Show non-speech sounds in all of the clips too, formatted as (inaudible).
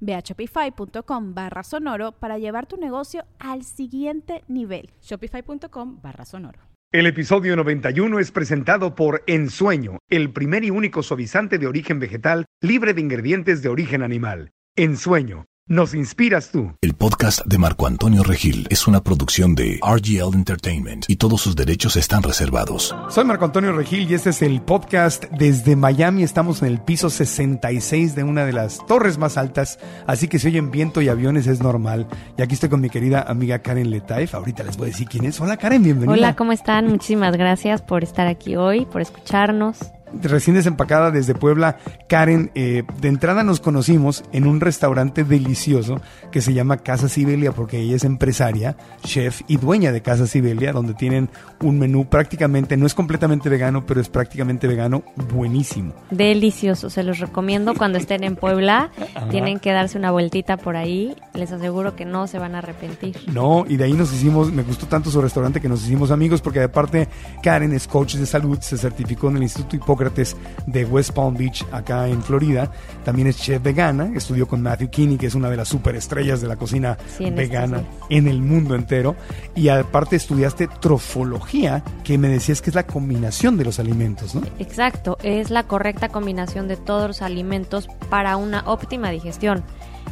Ve a shopify.com barra sonoro para llevar tu negocio al siguiente nivel. Shopify.com barra sonoro. El episodio 91 es presentado por Ensueño, el primer y único suavizante de origen vegetal libre de ingredientes de origen animal. Ensueño nos inspiras tú. Podcast de Marco Antonio Regil es una producción de RGL Entertainment y todos sus derechos están reservados. Soy Marco Antonio Regil y este es el podcast desde Miami. Estamos en el piso 66 de una de las torres más altas, así que si oyen viento y aviones es normal. Y aquí estoy con mi querida amiga Karen Letaif. Ahorita les voy a decir quién es. Hola Karen, bienvenida. Hola, ¿cómo están? Muchísimas gracias por estar aquí hoy, por escucharnos recién desempacada desde Puebla, Karen, eh, de entrada nos conocimos en un restaurante delicioso que se llama Casa Sibelia porque ella es empresaria, chef y dueña de Casa Sibelia, donde tienen un menú prácticamente, no es completamente vegano, pero es prácticamente vegano, buenísimo. Delicioso, se los recomiendo cuando estén en Puebla, (laughs) tienen que darse una vueltita por ahí, les aseguro que no se van a arrepentir. No, y de ahí nos hicimos, me gustó tanto su restaurante que nos hicimos amigos porque aparte Karen es coach de salud, se certificó en el Instituto Hipócrates de West Palm Beach, acá en Florida. También es chef vegana, estudió con Matthew Kinney, que es una de las superestrellas de la cocina vegana en el mundo entero. Y aparte estudiaste trofología, que me decías que es la combinación de los alimentos, ¿no? Exacto, es la correcta combinación de todos los alimentos para una óptima digestión.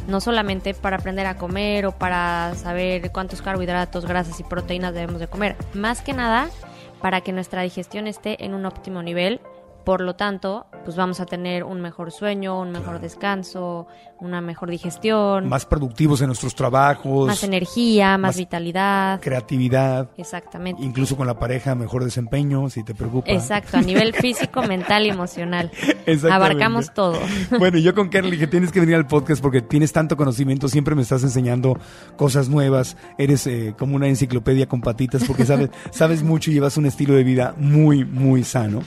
No solamente para aprender a comer o para saber cuántos carbohidratos, grasas y proteínas debemos de comer, más que nada para que nuestra digestión esté en un óptimo nivel. Por lo tanto, pues vamos a tener un mejor sueño, un mejor descanso, una mejor digestión. Más productivos en nuestros trabajos. Más energía, más, vitalidad. Creatividad. Exactamente. Incluso con la pareja, mejor desempeño, si te preocupa. Exacto, a nivel físico, (laughs) mental y emocional. Abarcamos todo. (laughs) Bueno, yo con Karen dije, tienes que venir al podcast porque tienes tanto conocimiento, siempre me estás enseñando cosas nuevas, eres eh, como una enciclopedia con patitas porque (laughs) sabes, sabes mucho y llevas un estilo de vida muy, muy sano.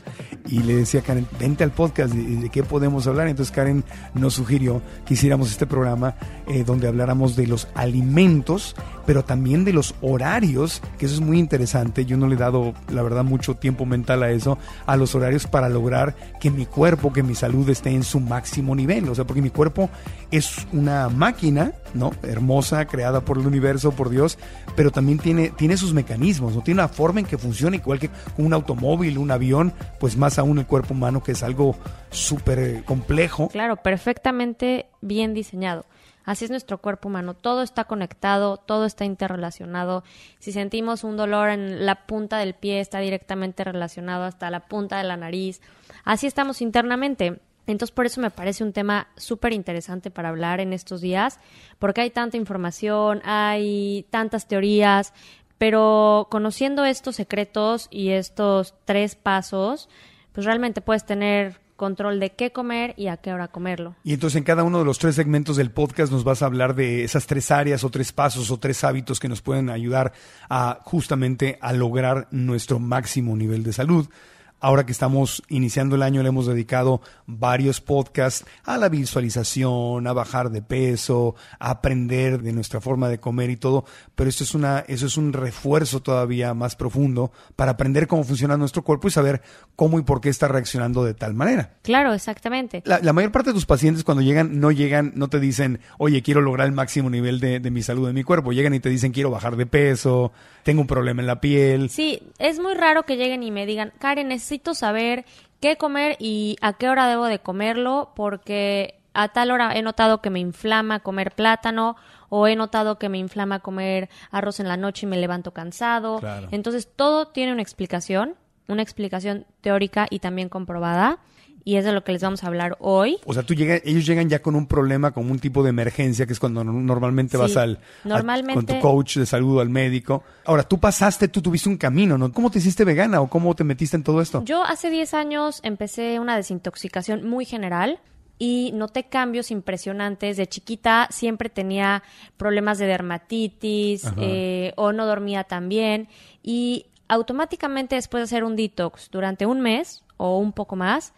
Y le decía Karen, vente al podcast, ¿de, de qué podemos hablar? Entonces Karen nos sugirió que hiciéramos este programa eh, donde habláramos de los alimentos, pero también de los horarios, que eso es muy interesante. Yo no le he dado, la verdad, mucho tiempo mental a eso, a los horarios para lograr que mi cuerpo, que mi salud esté en su máximo nivel. O sea, porque mi cuerpo es una máquina, ¿no? Hermosa, creada por el universo, por Dios, pero también tiene, tiene sus mecanismos, ¿no? Tiene una forma en que funciona, igual que un automóvil, un avión, pues más aún el cuerpo humano, que es algo súper complejo. Claro, perfectamente bien diseñado. Así es nuestro cuerpo humano, todo está conectado, todo está interrelacionado. Si sentimos un dolor en la punta del pie, está directamente relacionado hasta la punta de la nariz. Así estamos internamente. Entonces, por eso me parece un tema súper interesante para hablar en estos días, porque hay tanta información, hay tantas teorías, pero conociendo estos secretos y estos tres pasos, pues realmente puedes tener control de qué comer y a qué hora comerlo. Y entonces en cada uno de los tres segmentos del podcast nos vas a hablar de esas tres áreas o tres pasos o tres hábitos que nos pueden ayudar a justamente a lograr nuestro máximo nivel de salud. Ahora que estamos iniciando el año, le hemos dedicado varios podcasts a la visualización, a bajar de peso, a aprender de nuestra forma de comer y todo. Pero esto es una, eso es un refuerzo todavía más profundo para aprender cómo funciona nuestro cuerpo y saber cómo y por qué está reaccionando de tal manera. Claro, exactamente. La, mayor parte de tus pacientes cuando llegan, no llegan, no te dicen, oye, quiero lograr el máximo nivel de, de mi salud de mi cuerpo. Llegan y te dicen, quiero bajar de peso, tengo un problema en la piel. Sí, es muy raro que lleguen y me digan, Karen, es necesito saber qué comer y a qué hora debo de comerlo porque a tal hora he notado que me inflama comer plátano o he notado que me inflama comer arroz en la noche y me levanto cansado. Entonces todo tiene una explicación una explicación teórica y también comprobada. Y es de lo que les vamos a hablar hoy. O sea, tú llega, ellos llegan ya con un problema, con un tipo de emergencia, que es cuando no- normalmente Sí, vas al, al- normalmente- con tu coach de salud, al médico. Ahora, tú pasaste, tú tuviste un camino, ¿no? ¿Cómo te hiciste vegana o cómo te metiste en todo esto? Yo hace 10 años empecé una desintoxicación muy general y noté cambios impresionantes. De chiquita siempre tenía problemas de dermatitis eh, o no dormía tan bien y automáticamente después de hacer un detox durante un mes o un poco más,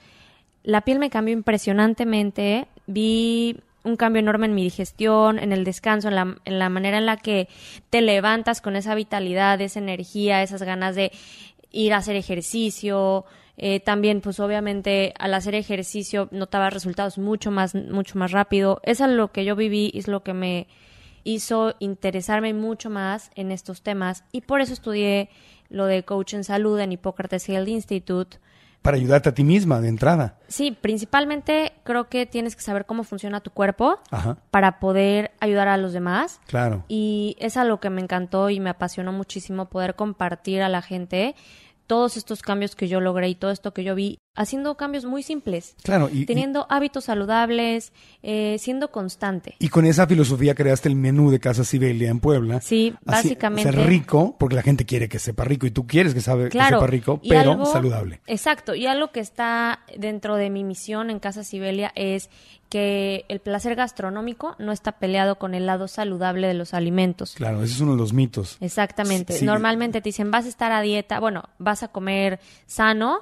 la piel me cambió impresionantemente. Vi un cambio enorme en mi digestión, en el descanso, en la, manera en la que te levantas con esa vitalidad, esa energía, esas ganas de ir a hacer ejercicio. Eh, también, pues obviamente, al hacer ejercicio notaba resultados mucho más, mucho más rápido. Eso es lo que yo viví, es lo que me hizo interesarme mucho más en estos temas y por eso estudié lo de coach en salud en Hippocrates Health Institute. Para ayudarte a ti misma de entrada. Sí, principalmente creo que tienes que saber cómo funciona tu cuerpo Ajá, para poder ayudar a los demás. claro. Y es a lo que me encantó y me apasionó muchísimo poder compartir a la gente todos estos cambios que yo logré y todo esto que yo vi, haciendo cambios muy simples, Claro, y, y- teniendo hábitos saludables, eh, siendo constante. y con esa filosofía creaste el menú de Casa Sibelia en Puebla. Sí, Así, básicamente. Ser rico, porque la gente quiere que sepa rico y tú quieres que, sabe, que Claro, sepa rico, pero algo- saludable. Exacto, y algo que está dentro de mi misión en Casa Sibelia es que el placer gastronómico no está peleado con el lado saludable de los alimentos. Claro, ese es uno de los mitos. Exactamente. Sí. Normalmente te dicen, vas a estar a dieta, bueno, vas a comer sano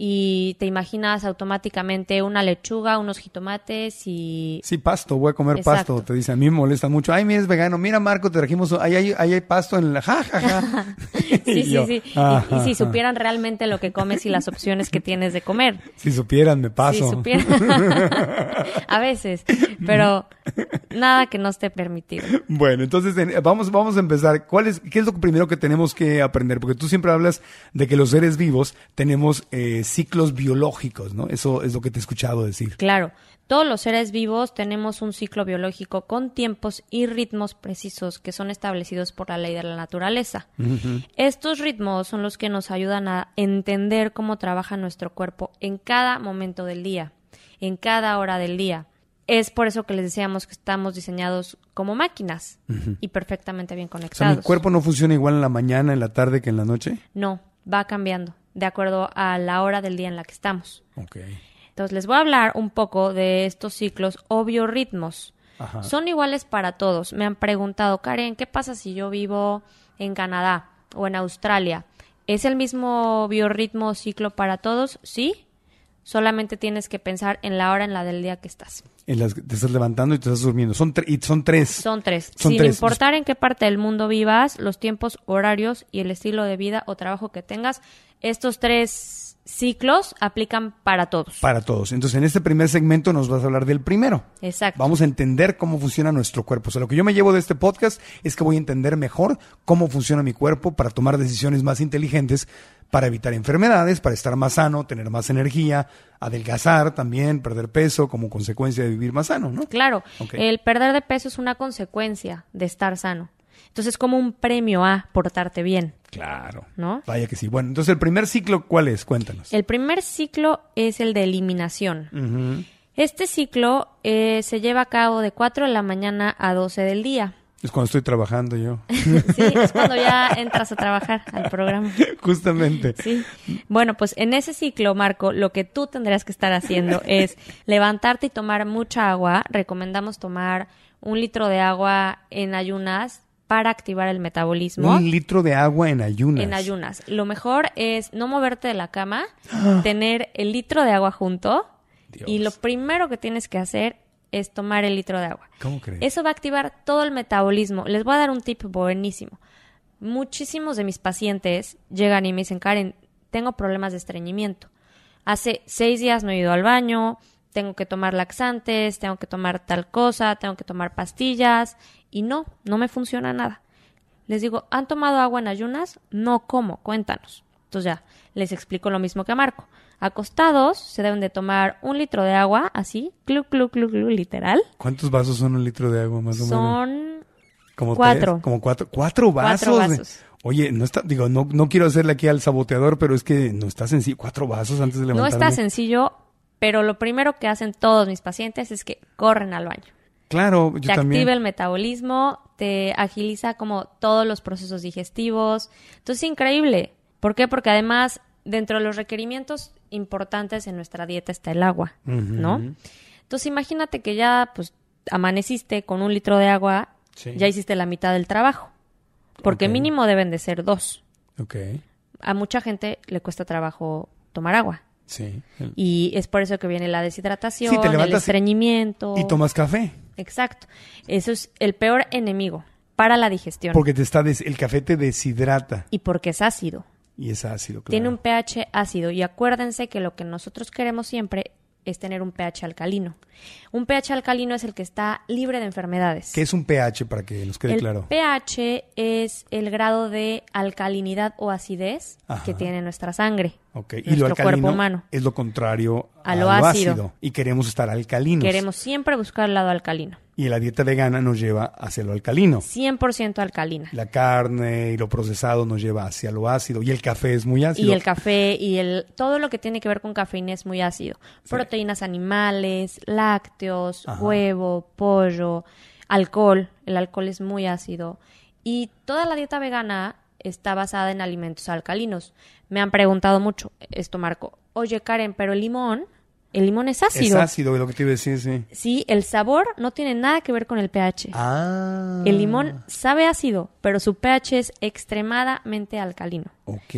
y te imaginas automáticamente una lechuga, unos jitomates y... Sí, pasto, voy a comer Exacto. pasto. Te dicen, a mí me molesta mucho. Ay, mira, es vegano. Mira, Marco, te trajimos. Ahí hay, ahí hay pasto en la. (laughs) Ja, ja, ja. (laughs) Sí, sí, yo, sí. Y- "Ah, y, si ja, ja". supieran realmente lo que comes y las opciones que tienes de comer. Si supieran, me paso. Si supieran. (laughs) a veces, pero nada que no esté permitido. Bueno, entonces en- vamos, vamos a empezar. ¿Cuál es, ¿Qué es lo primero que tenemos que aprender? Porque tú siempre hablas de que los seres vivos tenemos eh, ciclos biológicos, ¿no? Eso es lo que te he escuchado decir. Claro, todos los seres vivos tenemos un ciclo biológico con tiempos y ritmos precisos que son establecidos por la ley de la naturaleza. Estos ritmos son los que nos ayudan a entender cómo trabaja nuestro cuerpo en cada momento del día, en cada hora del día. Es por eso que les decíamos que estamos diseñados como máquinas y perfectamente bien O sea, conectados. mi cuerpo no funciona igual en la mañana, en la tarde que en la noche. No, va cambiando de acuerdo a la hora del día en la que estamos. Ok. Entonces les voy a hablar un poco de estos ciclos o biorritmos. Ajá. Son iguales para todos. Me han preguntado, Karen, ¿qué pasa si yo vivo en Canadá o en Australia? ¿Es el mismo biorritmo o ciclo para todos? Sí. Solamente tienes que pensar en la hora en la del día que estás. En las que te estás levantando y te estás durmiendo. Son, tre- y son tres. Son tres. Son Sin tres. importar en qué parte del mundo vivas, los tiempos, horarios y el estilo de vida o trabajo que tengas, estos tres ciclos aplican para todos. Para todos. Entonces, en este primer segmento nos vas a hablar del primero. Exacto. Vamos a entender cómo funciona nuestro cuerpo. O sea, lo que yo me llevo de este podcast es que voy a entender mejor cómo funciona mi cuerpo para tomar decisiones más inteligentes, para evitar enfermedades, para estar más sano, tener más energía, adelgazar también, perder peso como consecuencia de vivir más sano, ¿no? Claro, el perder de peso es una consecuencia de estar sano. Entonces es como un premio a portarte bien, Claro. ¿no? Vaya que sí. Bueno, entonces el primer ciclo, ¿cuál es? Cuéntanos. El primer ciclo es el de eliminación. Este ciclo eh, se lleva a cabo de 4 de la mañana a 12 del día. Es cuando estoy trabajando yo. (laughs) Sí, es cuando ya entras a trabajar al programa. (laughs) Justamente. Sí. Bueno, pues en ese ciclo, Marco, lo que tú tendrías que estar haciendo (laughs) es levantarte y tomar mucha agua. Recomendamos tomar un litro de agua en ayunas para activar el metabolismo. Un litro de agua en ayunas. En ayunas. Lo mejor es no moverte de la cama, (gasps) tener el litro de agua junto Dios. y lo primero que tienes que hacer es tomar el litro de agua. ¿Cómo crees? Eso va a activar todo el metabolismo. Les voy a dar un tip buenísimo. Muchísimos de mis pacientes llegan y me dicen, Karen, tengo problemas de estreñimiento. Hace seis días no he ido al baño, tengo que tomar laxantes, tengo que tomar tal cosa, tengo que tomar pastillas y no, no me funciona nada. Les digo, ¿han tomado agua en ayunas? No, ¿cómo? Cuéntanos. Entonces ya, les explico lo mismo que a Marco. Acostados, se deben de tomar un litro de agua, así, clu, clu, clu, clu, literal. ¿Cuántos vasos son un litro de agua más o menos? Son Como cuatro. tres, como cuatro. ¿Cuatro vasos? Cuatro de- vasos. Oye, no está, digo, no, no quiero hacerle aquí al saboteador, pero es que no está sencillo. Cuatro vasos antes de No levantarme. está sencillo, pero lo primero que hacen todos mis pacientes es que corren al baño. Claro, yo te también. activa el metabolismo, te agiliza como todos los procesos digestivos. Entonces, increíble. ¿Por qué? Porque además, dentro de los requerimientos importantes en nuestra dieta está el agua, ¿no? Entonces, imagínate que ya, pues, amaneciste con un litro de agua, Sí. ya hiciste la mitad del trabajo. Porque mínimo deben de ser dos. Ok, A mucha gente le cuesta trabajo tomar agua. sí. Y es por eso que viene la deshidratación, Sí, te el estreñimiento. Y tomas café, Exacto. Eso es el peor enemigo para la digestión. porque te está des- el café te deshidrata Y porque es ácido. y es ácido. Claro. Tiene un pH ácido. Y acuérdense que lo que nosotros queremos siempre es tener un pH alcalino. Un pH alcalino es el que está libre de enfermedades. ¿Qué es un pH para que nos quede el claro? pH es el grado de alcalinidad o acidez Ajá. que tiene nuestra sangre, Ok, Y lo nuestro alcalino cuerpo humano. es lo contrario A lo ácido. Y queremos estar alcalinos. Queremos siempre buscar el lado alcalino. Y la dieta vegana nos lleva hacia lo alcalino. 100% alcalina. La carne y lo procesado nos lleva hacia lo ácido. Y el café es muy ácido. Y el café y el todo lo que tiene que ver con cafeína es muy ácido. Proteínas animales, lácteos, Ajá. huevo, pollo, alcohol. El alcohol es muy ácido. Y toda la dieta vegana está basada en alimentos alcalinos. Me han preguntado mucho esto, Marco. Oye, Karen, pero el limón, el limón es Es ácido. ácido, es lo que te iba a decir, sí. Sí, el sabor no tiene nada que ver con el pH. Ah. El limón sabe ácido, pero su pH es extremadamente alcalino. Ok.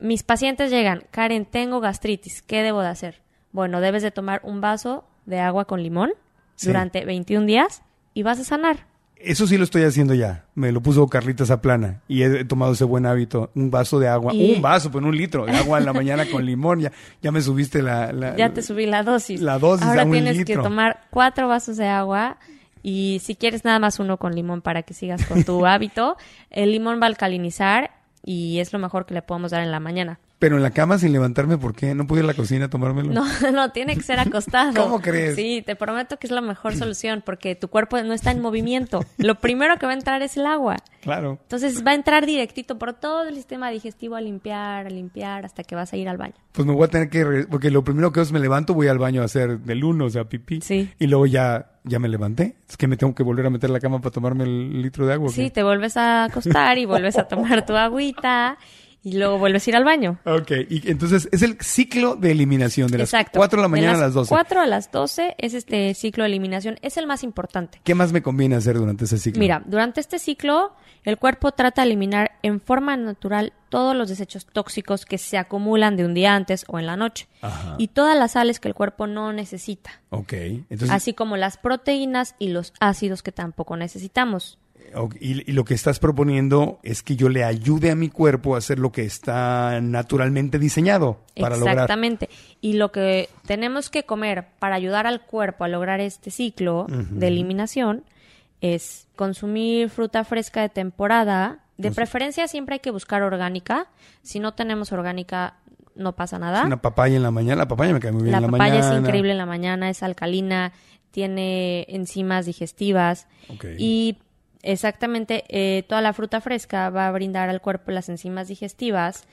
Mis pacientes llegan, Karen, tengo gastritis, ¿qué debo de hacer? Bueno, debes de tomar un vaso de agua con limón Sí. durante 21 días y vas a sanar. Eso sí lo estoy haciendo ya. Me lo puso Carlita Zaplana y he tomado ese buen hábito. Un vaso de agua, Y- un vaso, pues un litro de agua en la mañana con limón. Ya, ya me subiste la, la- Ya te subí la dosis. La dosis Ahora a un tienes litro. que tomar cuatro vasos de agua y si quieres nada más uno con limón para que sigas con tu (laughs) hábito, el limón va a alcalinizar y es lo mejor que le podemos dar en la mañana. Pero en la cama sin levantarme, ¿por qué? ¿No pude ir a la cocina a tomármelo? No, (laughs) no, tiene que ser acostado. ¿Cómo crees? Sí, te prometo que es la mejor solución porque tu cuerpo no está en movimiento. Lo primero que va a entrar es el agua. Claro. Entonces va a entrar directito por todo el sistema digestivo a limpiar, a limpiar, hasta que vas a ir al baño. Pues me voy a tener que... Porque lo primero que hago es me levanto, voy al baño a hacer del uno, o sea, pipí. Sí. Y luego ya, ya me levanté. Es que me tengo que volver a meter la cama para tomarme el litro de agua. ¿o Sí, te vuelves a acostar y vuelves a tomar tu (laughs) agüita y luego vuelves a ir al baño. Ok, y entonces es el ciclo de eliminación de las Exacto. 4 de la mañana a las 12. 4 a las 12 es este ciclo de eliminación. Es el más importante. ¿Qué más me conviene hacer durante ese ciclo? Mira, durante este ciclo, el cuerpo trata de eliminar en forma natural todos los desechos tóxicos que se acumulan de un día antes o en la noche. Ajá. Y todas las sales que el cuerpo no necesita. Ok, entonces... Así como las proteínas y los ácidos que tampoco necesitamos. Y, y lo que estás proponiendo es que yo le ayude a mi cuerpo a hacer lo que está naturalmente diseñado para lograr. Exactamente. Y lo que tenemos que comer para ayudar al cuerpo a lograr este ciclo de eliminación es consumir fruta fresca de temporada. De preferencia siempre hay que buscar orgánica. Si no tenemos orgánica, no pasa nada. Una papaya en la mañana. La papaya me cae muy bien La en la papaya mañana. es increíble en la mañana, es alcalina, tiene enzimas digestivas Ok. y exactamente eh, toda la fruta fresca va a brindar al cuerpo las enzimas digestivas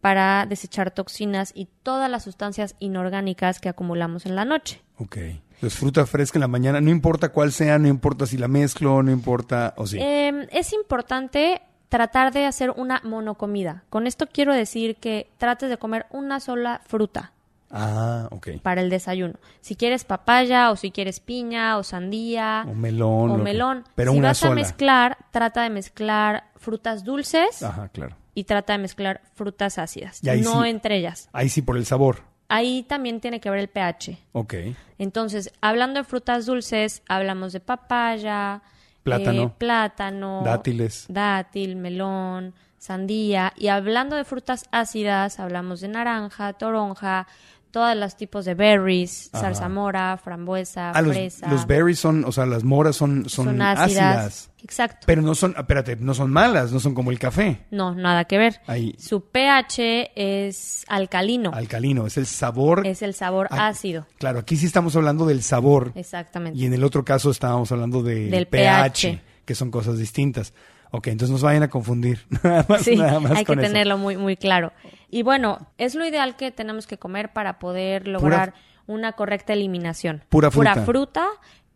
para desechar toxinas y todas las sustancias inorgánicas que acumulamos en la noche. Ok. Entonces, fruta fresca en la mañana. No importa cuál sea, no importa si la mezclo, no importa... O sí. Eh, es importante tratar de hacer una monocomida. Con esto quiero decir que trates de comer una sola fruta. Ah, ok. para el desayuno. Si quieres papaya o si quieres piña o sandía O melón. o lo que- melón. Pero si una vas sola. a mezclar, trata de mezclar frutas dulces Ajá, claro. y trata de mezclar frutas ácidas, no sí. entre ellas. Ahí sí por el sabor. Ahí también tiene que ver el pH. Ok. Entonces, hablando de frutas dulces, hablamos de papaya, Plátano. eh, plátano, Dátiles. dátil, melón, sandía. Y hablando de frutas ácidas, hablamos de naranja, toronja, todos los tipos de berries, Ajá. zarzamora, frambuesa, Ah, fresa. los berries son, o sea, las moras son, son, ácidas. Exacto. Pero no son, espérate, no son malas, no son como el café. No, nada que ver. Ahí. Su pH es alcalino. Alcalino, es el sabor. Es el sabor ácido. Claro, aquí sí estamos hablando del sabor. Exactamente. Y en el otro caso estábamos hablando de Del pH, pH. que son cosas distintas. Ok, entonces nos vayan a confundir. (laughs) Nada más, Sí, nada más hay que eso. tenerlo muy, muy claro. Y bueno, es lo ideal que tenemos que comer para poder lograr una correcta eliminación. Pura fruta. fruta,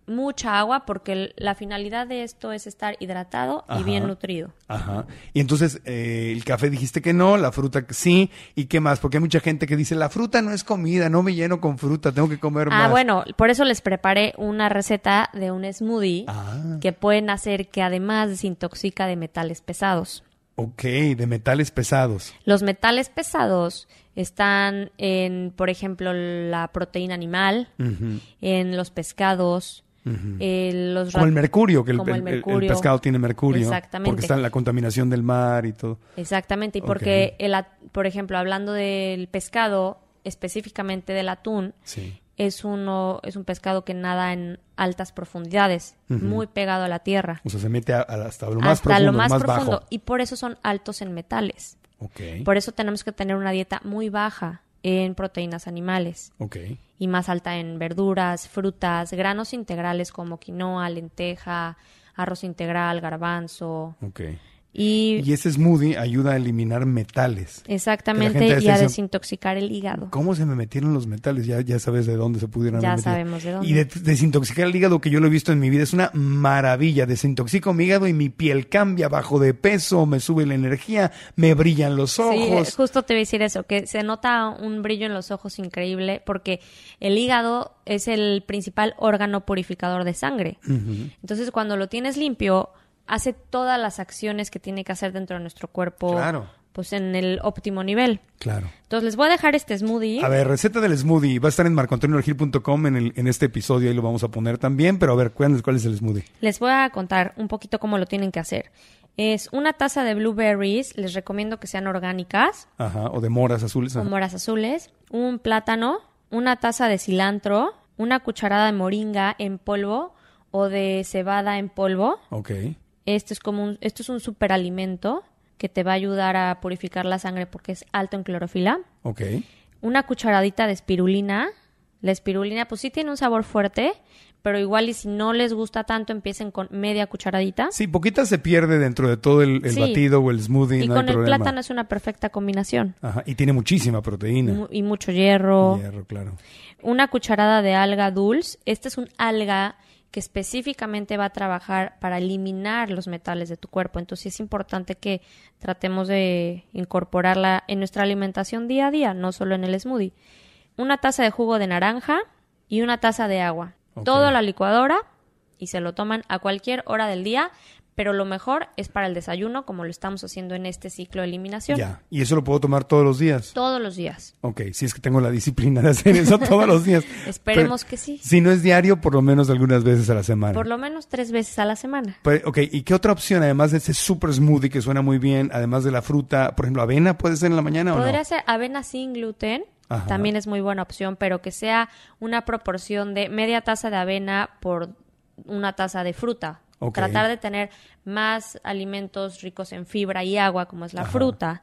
mucha agua, porque la finalidad de esto es estar hidratado y bien nutrido. Ajá. Y entonces, eh, el café dijiste que no, la fruta que sí. ¿Y qué más? Porque hay mucha gente que dice, la fruta no es comida, no me lleno con fruta, tengo que comer más. Ah, bueno, por eso les preparé una receta de un smoothie Ah. que pueden hacer que además desintoxica de metales pesados. Ok, de metales pesados. Los metales pesados están en, por ejemplo, la proteína animal, en los pescados, los Como el mercurio, que el, el el- el- el pescado tiene mercurio. Exactamente. Porque está en la contaminación del mar y todo. Exactamente, y porque, el, at- por ejemplo, hablando del pescado, específicamente del atún, Sí. es, uno, es un pescado que nada en altas profundidades, muy pegado a la tierra. O sea, se mete a- a- hasta lo más hasta profundo, lo más, más profundo. bajo. Y por eso son altos en metales. Por eso tenemos que tener una dieta muy baja en proteínas animales. Y más alta en verduras, frutas, granos integrales como quinoa, lenteja, arroz integral, garbanzo. Y, Y ese smoothie ayuda a eliminar metales. exactamente, y a diciendo, desintoxicar el hígado. ¿Cómo se me metieron los metales? Ya, ya sabes de dónde se pudieron Ya sabemos de dónde. Y de- desintoxicar el hígado, que yo lo he visto en mi vida, es una maravilla. Desintoxico mi hígado y mi piel cambia, bajo de peso, me sube la energía, me brillan los Sí, ojos. justo te voy a decir eso, que se nota un brillo en los ojos increíble porque el hígado es el principal órgano purificador de sangre. Entonces, cuando lo tienes limpio, hace todas las acciones que tiene que hacer dentro de nuestro cuerpo, Claro. pues en el óptimo nivel. Claro. Entonces, les voy a dejar este smoothie. A ver, receta del smoothie. Va a estar en marcoantonioregil.com en, el- en este episodio, ahí lo vamos a poner también. Pero a ver, cuéntanos cuál es el smoothie. Les voy a contar un poquito cómo lo tienen que hacer. Es una taza de blueberries, les recomiendo que sean orgánicas, Ajá, o de moras azules. o moras azules, un plátano, una taza de cilantro, una cucharada de moringa en polvo o de cebada en polvo. Ok. Este es como un, esto es un superalimento que te va a ayudar a purificar la sangre porque es alto en clorofila. Ok. Una cucharadita de espirulina. La espirulina pues sí tiene un sabor fuerte, pero igual y si no les gusta tanto empiecen con media cucharadita. Sí, poquita se pierde dentro de todo el, el Sí. batido o el smoothie. y no hay con el problema. plátano es una perfecta combinación. Ajá, y tiene muchísima proteína. Y mucho hierro. Hierro, claro. Una cucharada de alga dulce. Esta es un alga que específicamente va a trabajar para eliminar los metales de tu cuerpo. Entonces es importante que tratemos de incorporarla en nuestra alimentación día a día, no solo en el smoothie. Una taza de jugo de naranja y una taza de agua. Ok. Todo a la licuadora y se lo toman a cualquier hora del día, pero lo mejor es para el desayuno, como lo estamos haciendo en este ciclo de eliminación. Ya. Y eso lo puedo tomar todos los días. Todos los días. Ok, si es que tengo la disciplina de hacer eso todos los días. (laughs) Esperemos Pero que sí. Si no es diario, por lo menos algunas veces a la semana. Por lo menos tres veces a la semana. Pero, ok, ¿y qué otra opción, además de ese super smoothie que suena muy bien, además de la fruta, por ejemplo, avena puede ser en la mañana o Podría no? ser avena sin gluten. Ajá. También es muy buena opción, pero que sea una proporción de media taza de avena por una taza de fruta. Tratar de tener más alimentos ricos en fibra y agua, como es la Ajá. fruta.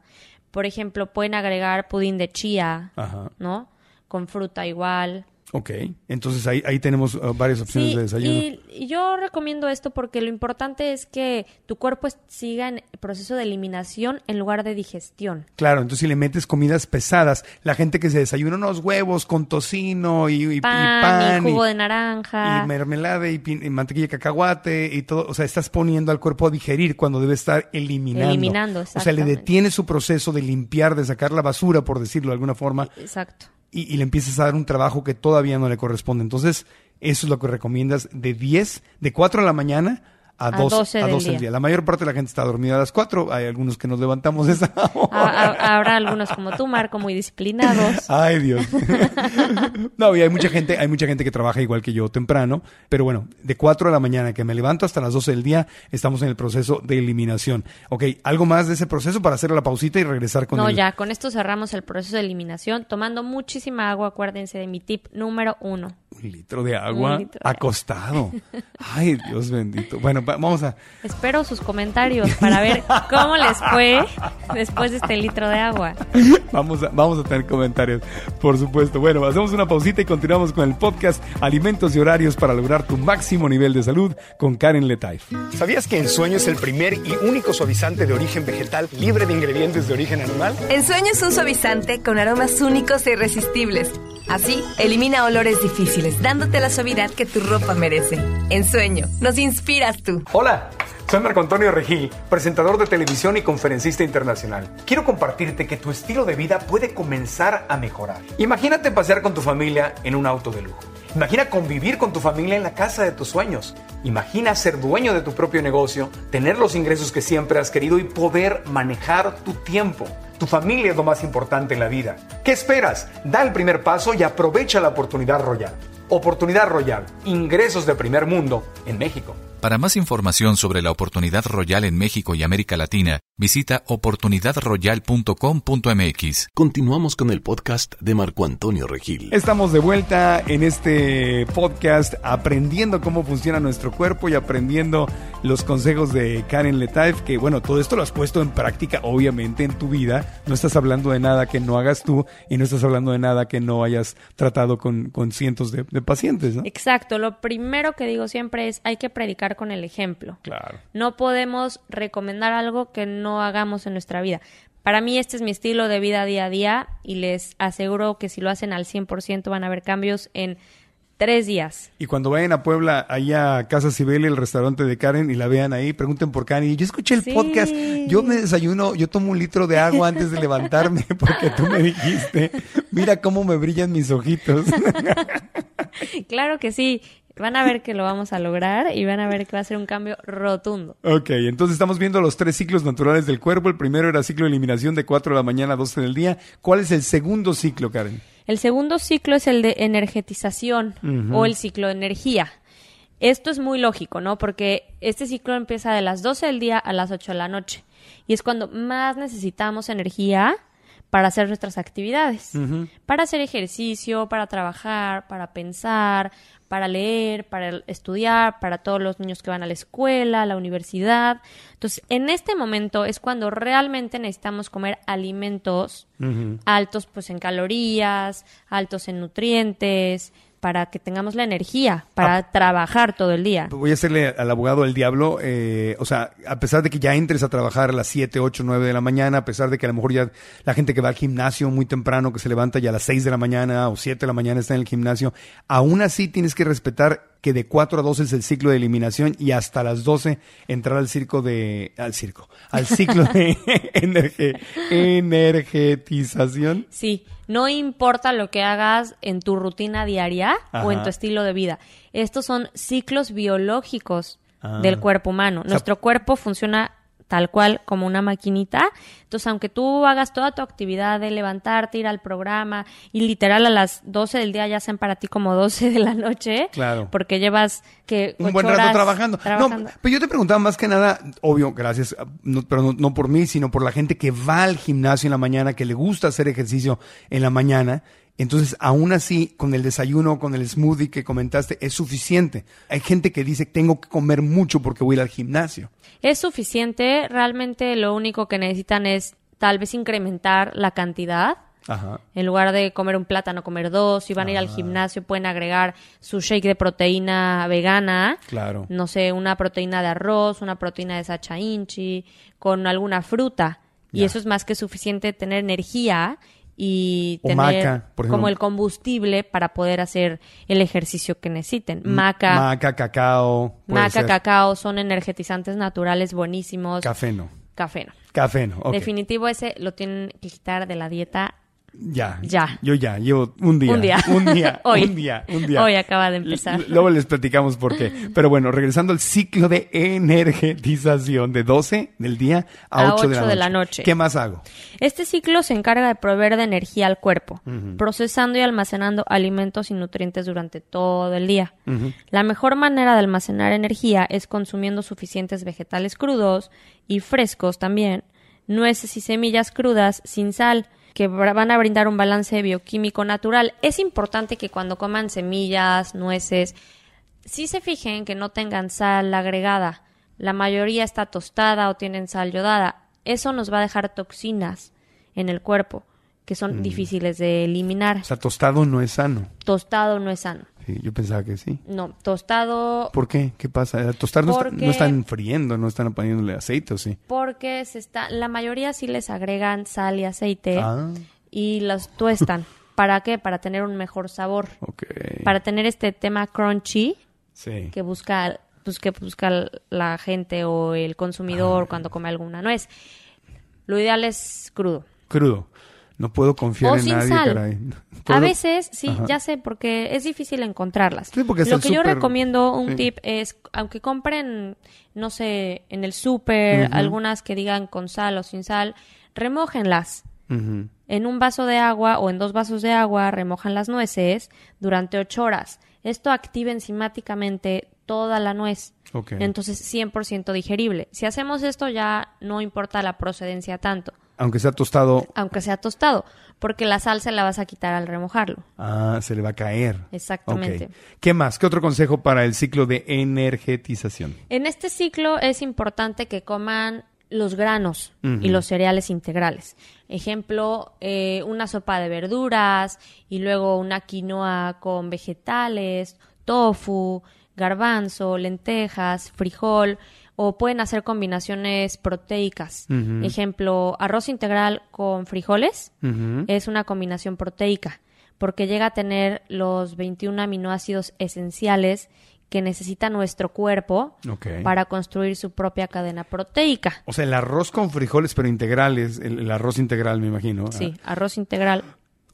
Por ejemplo, pueden agregar pudín de chía, Ajá. ¿no? Con fruta igual. Ok, entonces ahí, ahí tenemos uh, varias opciones Sí, de desayuno. y, y yo recomiendo esto porque lo importante es que tu cuerpo siga en proceso de eliminación en lugar de digestión. Claro, entonces si le metes comidas pesadas, la gente que se desayuna unos huevos con tocino y, y- y Pan, y jugo de naranja. y mermelada y, mantequilla de cacahuate y todo, o sea, estás poniendo al cuerpo a digerir cuando debe estar eliminando. Eliminando, O sea, le detiene su proceso de limpiar, de sacar la basura, por decirlo de alguna forma, Exacto. Y, le empiezas a dar un trabajo que todavía no le corresponde. Entonces, eso es lo que recomiendas de 10, de 4 de la mañana a A 12, 12 a del 12 del día. día. La mayor parte de la gente está dormida a las 4, hay algunos que nos levantamos esa (laughs) hora. Ha- ha- Habrá algunos como tú, Marco, muy disciplinados. (laughs) Ay, Dios. (laughs) no, y hay mucha gente, hay mucha gente que trabaja igual que yo temprano, pero bueno, de 4 de la mañana que me levanto hasta las 12 del día, estamos en el proceso de eliminación. Ok, ¿algo más de ese proceso para hacer la pausita y regresar con No, el- ya, con esto cerramos el proceso de eliminación, tomando muchísima agua. Acuérdense de mi tip número uno. Un litro de agua Un litro de acostado. Ay, Dios bendito. Bueno, vamos a... Espero sus comentarios para ver cómo les fue después de este litro de agua. (laughs) Vamos a, vamos a tener comentarios, por supuesto. Bueno, hacemos una pausita y continuamos con el podcast Alimentos y Horarios para lograr tu máximo nivel de salud con Karen Letaif. ¿Sabías que Ensueño es el primer y único suavizante de origen vegetal libre de ingredientes de origen animal? Ensueño es un suavizante con aromas únicos e irresistibles. Así, elimina olores difíciles, dándote la suavidad que tu ropa merece. Ensueño, nos inspiras tú. Hola, soy Marco Antonio Regil, presentador de televisión y conferencista internacional. Quiero compartirte que tu estilo de vida puede comenzar a mejorar. Imagínate pasear con tu familia en un auto de lujo. Imagina convivir con tu familia en la casa de tus sueños. Imagina ser dueño de tu propio negocio, tener los ingresos que siempre has querido y poder manejar tu tiempo. Tu familia es lo más importante en la vida. ¿Qué esperas? Da el primer paso y aprovecha la oportunidad royal. Oportunidad Royal, ingresos de primer mundo en México. Para más información sobre la oportunidad royal en México y América Latina, visita oportunidadroyal.com.mx. Continuamos con el podcast de Marco Antonio Regil. Estamos de vuelta en este podcast aprendiendo cómo funciona nuestro cuerpo y aprendiendo los consejos de Karen Letaif, que bueno, todo esto lo has puesto en práctica obviamente en tu vida. No estás hablando de nada que no hagas tú y no estás hablando de nada que no hayas tratado con, con cientos de, de pacientes, ¿no? Exacto, lo primero que digo siempre es hay que predicar con el ejemplo. Claro. No podemos recomendar algo que no hagamos en nuestra vida. Para mí este es mi estilo de vida día a día y les aseguro que si lo hacen al 100% van a ver cambios en tres días. Y cuando vayan a Puebla, allá a Casa Cibele, el restaurante de Karen, y la vean ahí, pregunten por Karen. Y yo escuché el Sí. podcast, yo me desayuno, yo tomo un litro de agua antes de levantarme, (laughs) porque tú me dijiste, mira cómo me brillan mis ojitos. (laughs) Claro que sí, van a ver que lo vamos a lograr y van a ver que va a ser un cambio rotundo. ok, entonces estamos viendo los tres ciclos naturales del cuerpo. El primero era ciclo de eliminación de 4 de la mañana a 12 del día. ¿Cuál es el segundo ciclo, Karen? El segundo ciclo es el de energetización o el ciclo de energía. Esto es muy lógico, ¿no? Porque este ciclo empieza de las 12 del día a las 8 de la noche. Y es cuando más necesitamos energía para hacer nuestras actividades. Para hacer ejercicio, para trabajar, para pensar, para leer, para estudiar, para todos los niños que van a la escuela, a la universidad. Entonces, en este momento es cuando realmente necesitamos comer alimentos altos pues en calorías, altos en nutrientes, para que tengamos la energía para trabajar todo el día. Voy a hacerle al abogado del diablo, eh, o sea, a pesar de que ya entres a trabajar a las 7, 8, 9 de la mañana, a pesar de que a lo mejor ya la gente que va al gimnasio muy temprano, que se levanta ya a las 6 de la mañana o 7 de la mañana está en el gimnasio, aún así tienes que respetar que de 4 a 12 es el ciclo de eliminación y hasta las 12 entrar al circo de... al circo, al ciclo de (laughs) energe- energetización. Sí, no importa lo que hagas en tu rutina diaria o en tu estilo de vida. Estos son ciclos biológicos Ah. del cuerpo humano. sea- Nuestro cuerpo funciona tal cual como una maquinita. Entonces, aunque tú hagas toda tu actividad de levantarte, ir al programa y literal a las 12 del día ya sean para ti como 12 de la noche, Claro. porque llevas que un buen rato horas trabajando. trabajando. No, pero yo te preguntaba más que nada, obvio, gracias, no- pero no, no por mí, sino por la gente que va al gimnasio en la mañana, que le gusta hacer ejercicio en la mañana. Entonces, aún así, con el desayuno, con el smoothie que comentaste, es suficiente. Hay gente que dice, tengo que comer mucho porque voy a ir al gimnasio. Es suficiente, realmente lo único que necesitan es tal vez incrementar la cantidad. Ajá. En lugar de comer un plátano, comer dos. Si van a ir Ah. al gimnasio, pueden agregar su shake de proteína vegana. Claro. No sé, una proteína de arroz, una proteína de sacha inchi, con alguna fruta. Y eso es más que suficiente tener energía y O tener maca, por ejemplo. como el combustible para poder hacer el ejercicio que necesiten. Maca, Maca, cacao. maca, ser. cacao son energizantes naturales buenísimos. Café no. Café no. Café no. Definitivo ese lo tienen que quitar de la dieta Ya. Ya. Yo ya, llevo un día. Un día. Un día. (laughs) Hoy. Un día. Un día. Hoy acaba de empezar. L- Luego les platicamos por qué. Pero bueno, regresando al ciclo de energetización de 12 del día a, A 8, de, la, ocho noche. de la noche. ¿Qué más hago? Este ciclo se encarga de proveer de energía al cuerpo, procesando y almacenando alimentos y nutrientes durante todo el día. La mejor manera de almacenar energía es consumiendo suficientes vegetales crudos y frescos también, nueces y semillas crudas sin sal que van a brindar un balance bioquímico natural. Es importante que cuando coman semillas, nueces, sí se fijen que no tengan sal agregada. La mayoría está tostada o tienen sal yodada. Eso nos va a dejar toxinas en el cuerpo que son difíciles de eliminar. O sea, tostado no es sano. Tostado no es sano. Sí, yo pensaba que sí. No, tostado ¿Por qué? ¿Qué pasa? Tostar no, está- Porque- no están friendo, no están poniéndole aceite, ¿o sí? porque se está, la mayoría sí les agregan sal y aceite Ah, y los tuestan. (laughs) ¿Para qué? Para tener un mejor sabor. Para tener este tema crunchy Sí. que busca, pues, que busca la gente o el consumidor cuando come alguna nuez. Lo ideal es crudo. Crudo. No puedo confiar O en sin nadie, sal. caray. A (laughs) veces, sí, Ajá. ya sé, porque es difícil encontrarlas. Sí, porque hasta Lo que yo recomiendo, un sí. tip, es, aunque compren, no sé, en el súper, algunas que digan con sal o sin sal, remójenlas. En un vaso de agua o en dos vasos de agua, remojan las nueces durante ocho horas. Esto activa enzimáticamente toda la nuez. Ok. Entonces, 100% digerible. Si hacemos esto, ya no importa la procedencia tanto, Aunque sea tostado, aunque sea tostado, porque la sal se la vas a quitar al remojarlo. ah, se le va a caer. Exactamente. ¿Qué más? ¿Qué otro consejo para el ciclo de energetización? En este ciclo es importante que coman los granos y los cereales integrales. Ejemplo, eh, una sopa de verduras y luego una quinoa con vegetales, tofu, garbanzo, lentejas, frijol o pueden hacer combinaciones proteicas. Ejemplo, arroz integral con frijoles es una combinación proteica porque llega a tener los 21 aminoácidos esenciales que necesita nuestro cuerpo para construir su propia cadena proteica. O sea, el arroz con frijoles, pero integrales, el, el arroz integral, me imagino. Sí, Ah. arroz integral.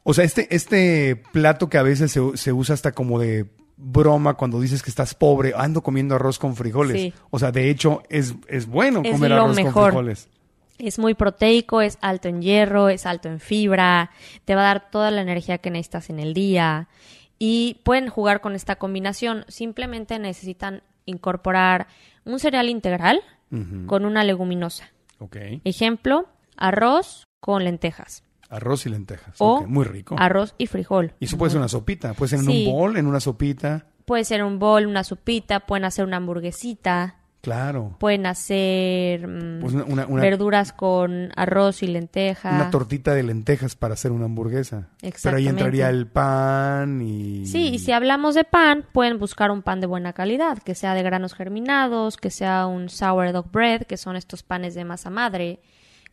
O sea, este, este plato que a veces se, se usa hasta como de broma cuando dices que estás pobre, ando comiendo arroz con frijoles. Sí. O sea, de hecho, es, es bueno Es comer arroz con frijoles. Es muy proteico, es alto en hierro, es alto en fibra, te va a dar toda la energía que necesitas en el día. Y pueden jugar con esta combinación. Simplemente necesitan incorporar un cereal integral con una leguminosa. Ejemplo, arroz con lentejas. Arroz y lentejas. O Muy rico. arroz y frijol. Y eso puede ser una sopita. Puede ser en Sí. un bol, en una sopita. Puede ser un bol, una sopita, pueden hacer una hamburguesita, Claro. pueden hacer mm, Pues una, una- una- verduras con arroz y lenteja. una tortita de lentejas para hacer una hamburguesa. Pero ahí entraría el pan y... Sí, y si hablamos de pan, pueden buscar un pan de buena calidad, que sea de granos germinados, que sea un sourdough bread, que son estos panes de masa madre,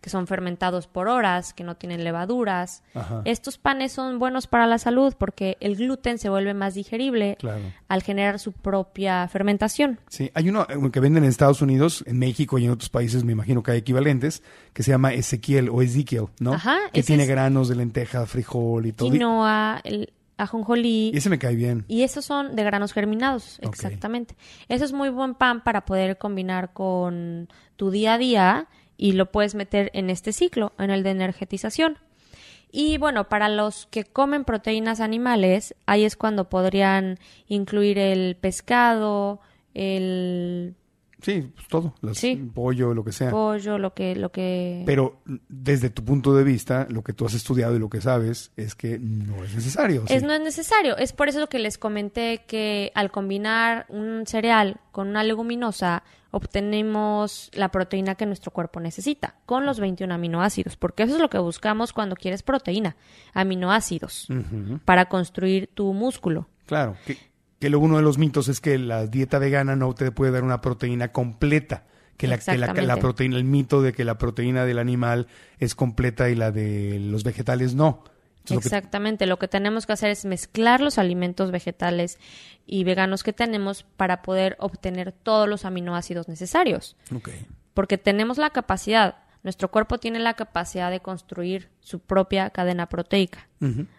que son fermentados por horas, que no tienen levaduras. Ajá. Estos panes son buenos para la salud porque el gluten se vuelve más digerible Claro. al generar su propia fermentación. Sí, hay uno eh, que venden en Estados Unidos, en México y en otros países me imagino que hay equivalentes, que se llama Ezequiel o Ezequiel, ¿no? Ajá, que tiene es- granos de lenteja, frijol y todo. Quinoa, el ajonjolí. Y ese me cae bien. Y esos son de granos germinados, exactamente. Eso es muy buen pan para poder combinar con tu día a día y lo puedes meter en este ciclo, en el de energetización. Y bueno, para los que comen proteínas animales, ahí es cuando podrían incluir el pescado, el Sí, pues todo, Sí. pollo, lo que sea. pollo, lo que lo que Pero desde tu punto de vista, lo que tú has estudiado y lo que sabes es que no es necesario. Es, ¿sí? no es necesario. Es por eso que les comenté que al combinar un cereal con una leguminosa, obtenemos la proteína que nuestro cuerpo necesita, con los 21 aminoácidos, porque eso es lo que buscamos cuando quieres proteína, aminoácidos, para construir tu músculo. Claro, que, que luego uno de los mitos es que la dieta vegana no te puede dar una proteína completa. Que la, que la, que la Exactamente. proteína, el mito de que la proteína del animal es completa y la de los vegetales no. Entonces, lo que- Exactamente, lo que tenemos que hacer es mezclar los alimentos vegetales y veganos que tenemos para poder obtener todos los aminoácidos necesarios. Porque tenemos la capacidad, nuestro cuerpo tiene la capacidad de construir su propia cadena proteica.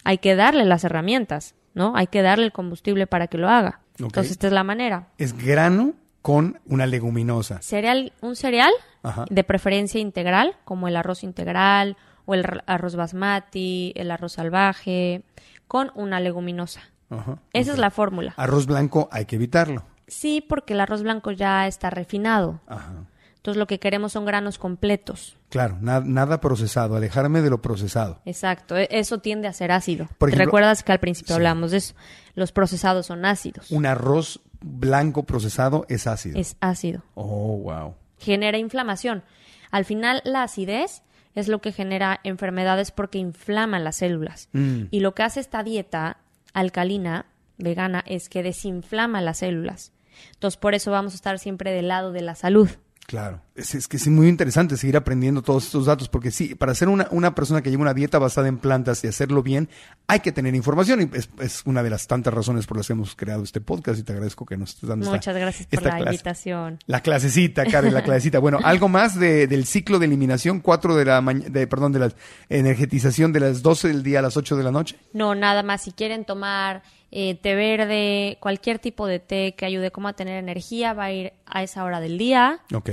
Hay que darle las herramientas, ¿no? Hay que darle el combustible para que lo haga. Entonces, esta es la manera. Es grano con una leguminosa. Cereal, un cereal, Ajá. de preferencia integral, como el arroz integral o el arroz basmati, el arroz salvaje, con una leguminosa. Ajá. Esa es la fórmula. Arroz blanco hay que evitarlo. Sí, porque el arroz blanco ya está refinado. Ajá. Entonces lo que queremos son granos completos. Claro, na- nada procesado, alejarme de lo procesado. Exacto, e- eso tiende a ser ácido. Por ¿Te ejemplo- recuerdas que al principio Sí. hablamos de eso? Los procesados son ácidos. Un arroz blanco procesado es ácido. Es ácido. Oh, wow. Genera inflamación. Al final, la acidez es lo que genera enfermedades porque inflama las células. Mm. Y lo que hace esta dieta alcalina vegana es que desinflama las células. Entonces, por eso vamos a estar siempre del lado de la salud. Claro, es, es que es muy interesante seguir aprendiendo todos estos datos, porque sí, para ser una, una persona que lleva una dieta basada en plantas y hacerlo bien, hay que tener información y es, es una de las tantas razones por las que hemos creado este podcast y te agradezco que nos estés dando esta- Muchas gracias por esta la clase. invitación. La clasecita, Karen, la clasecita. Bueno, (laughs) algo más de- del ciclo de eliminación, 4 de la mañana, de, perdón, de la energetización de las 12 del día a las 8 de la noche. No, nada más. Si quieren tomar eh, té verde, cualquier tipo de té que ayude como a tener energía, va a ir a esa hora del día. Ok.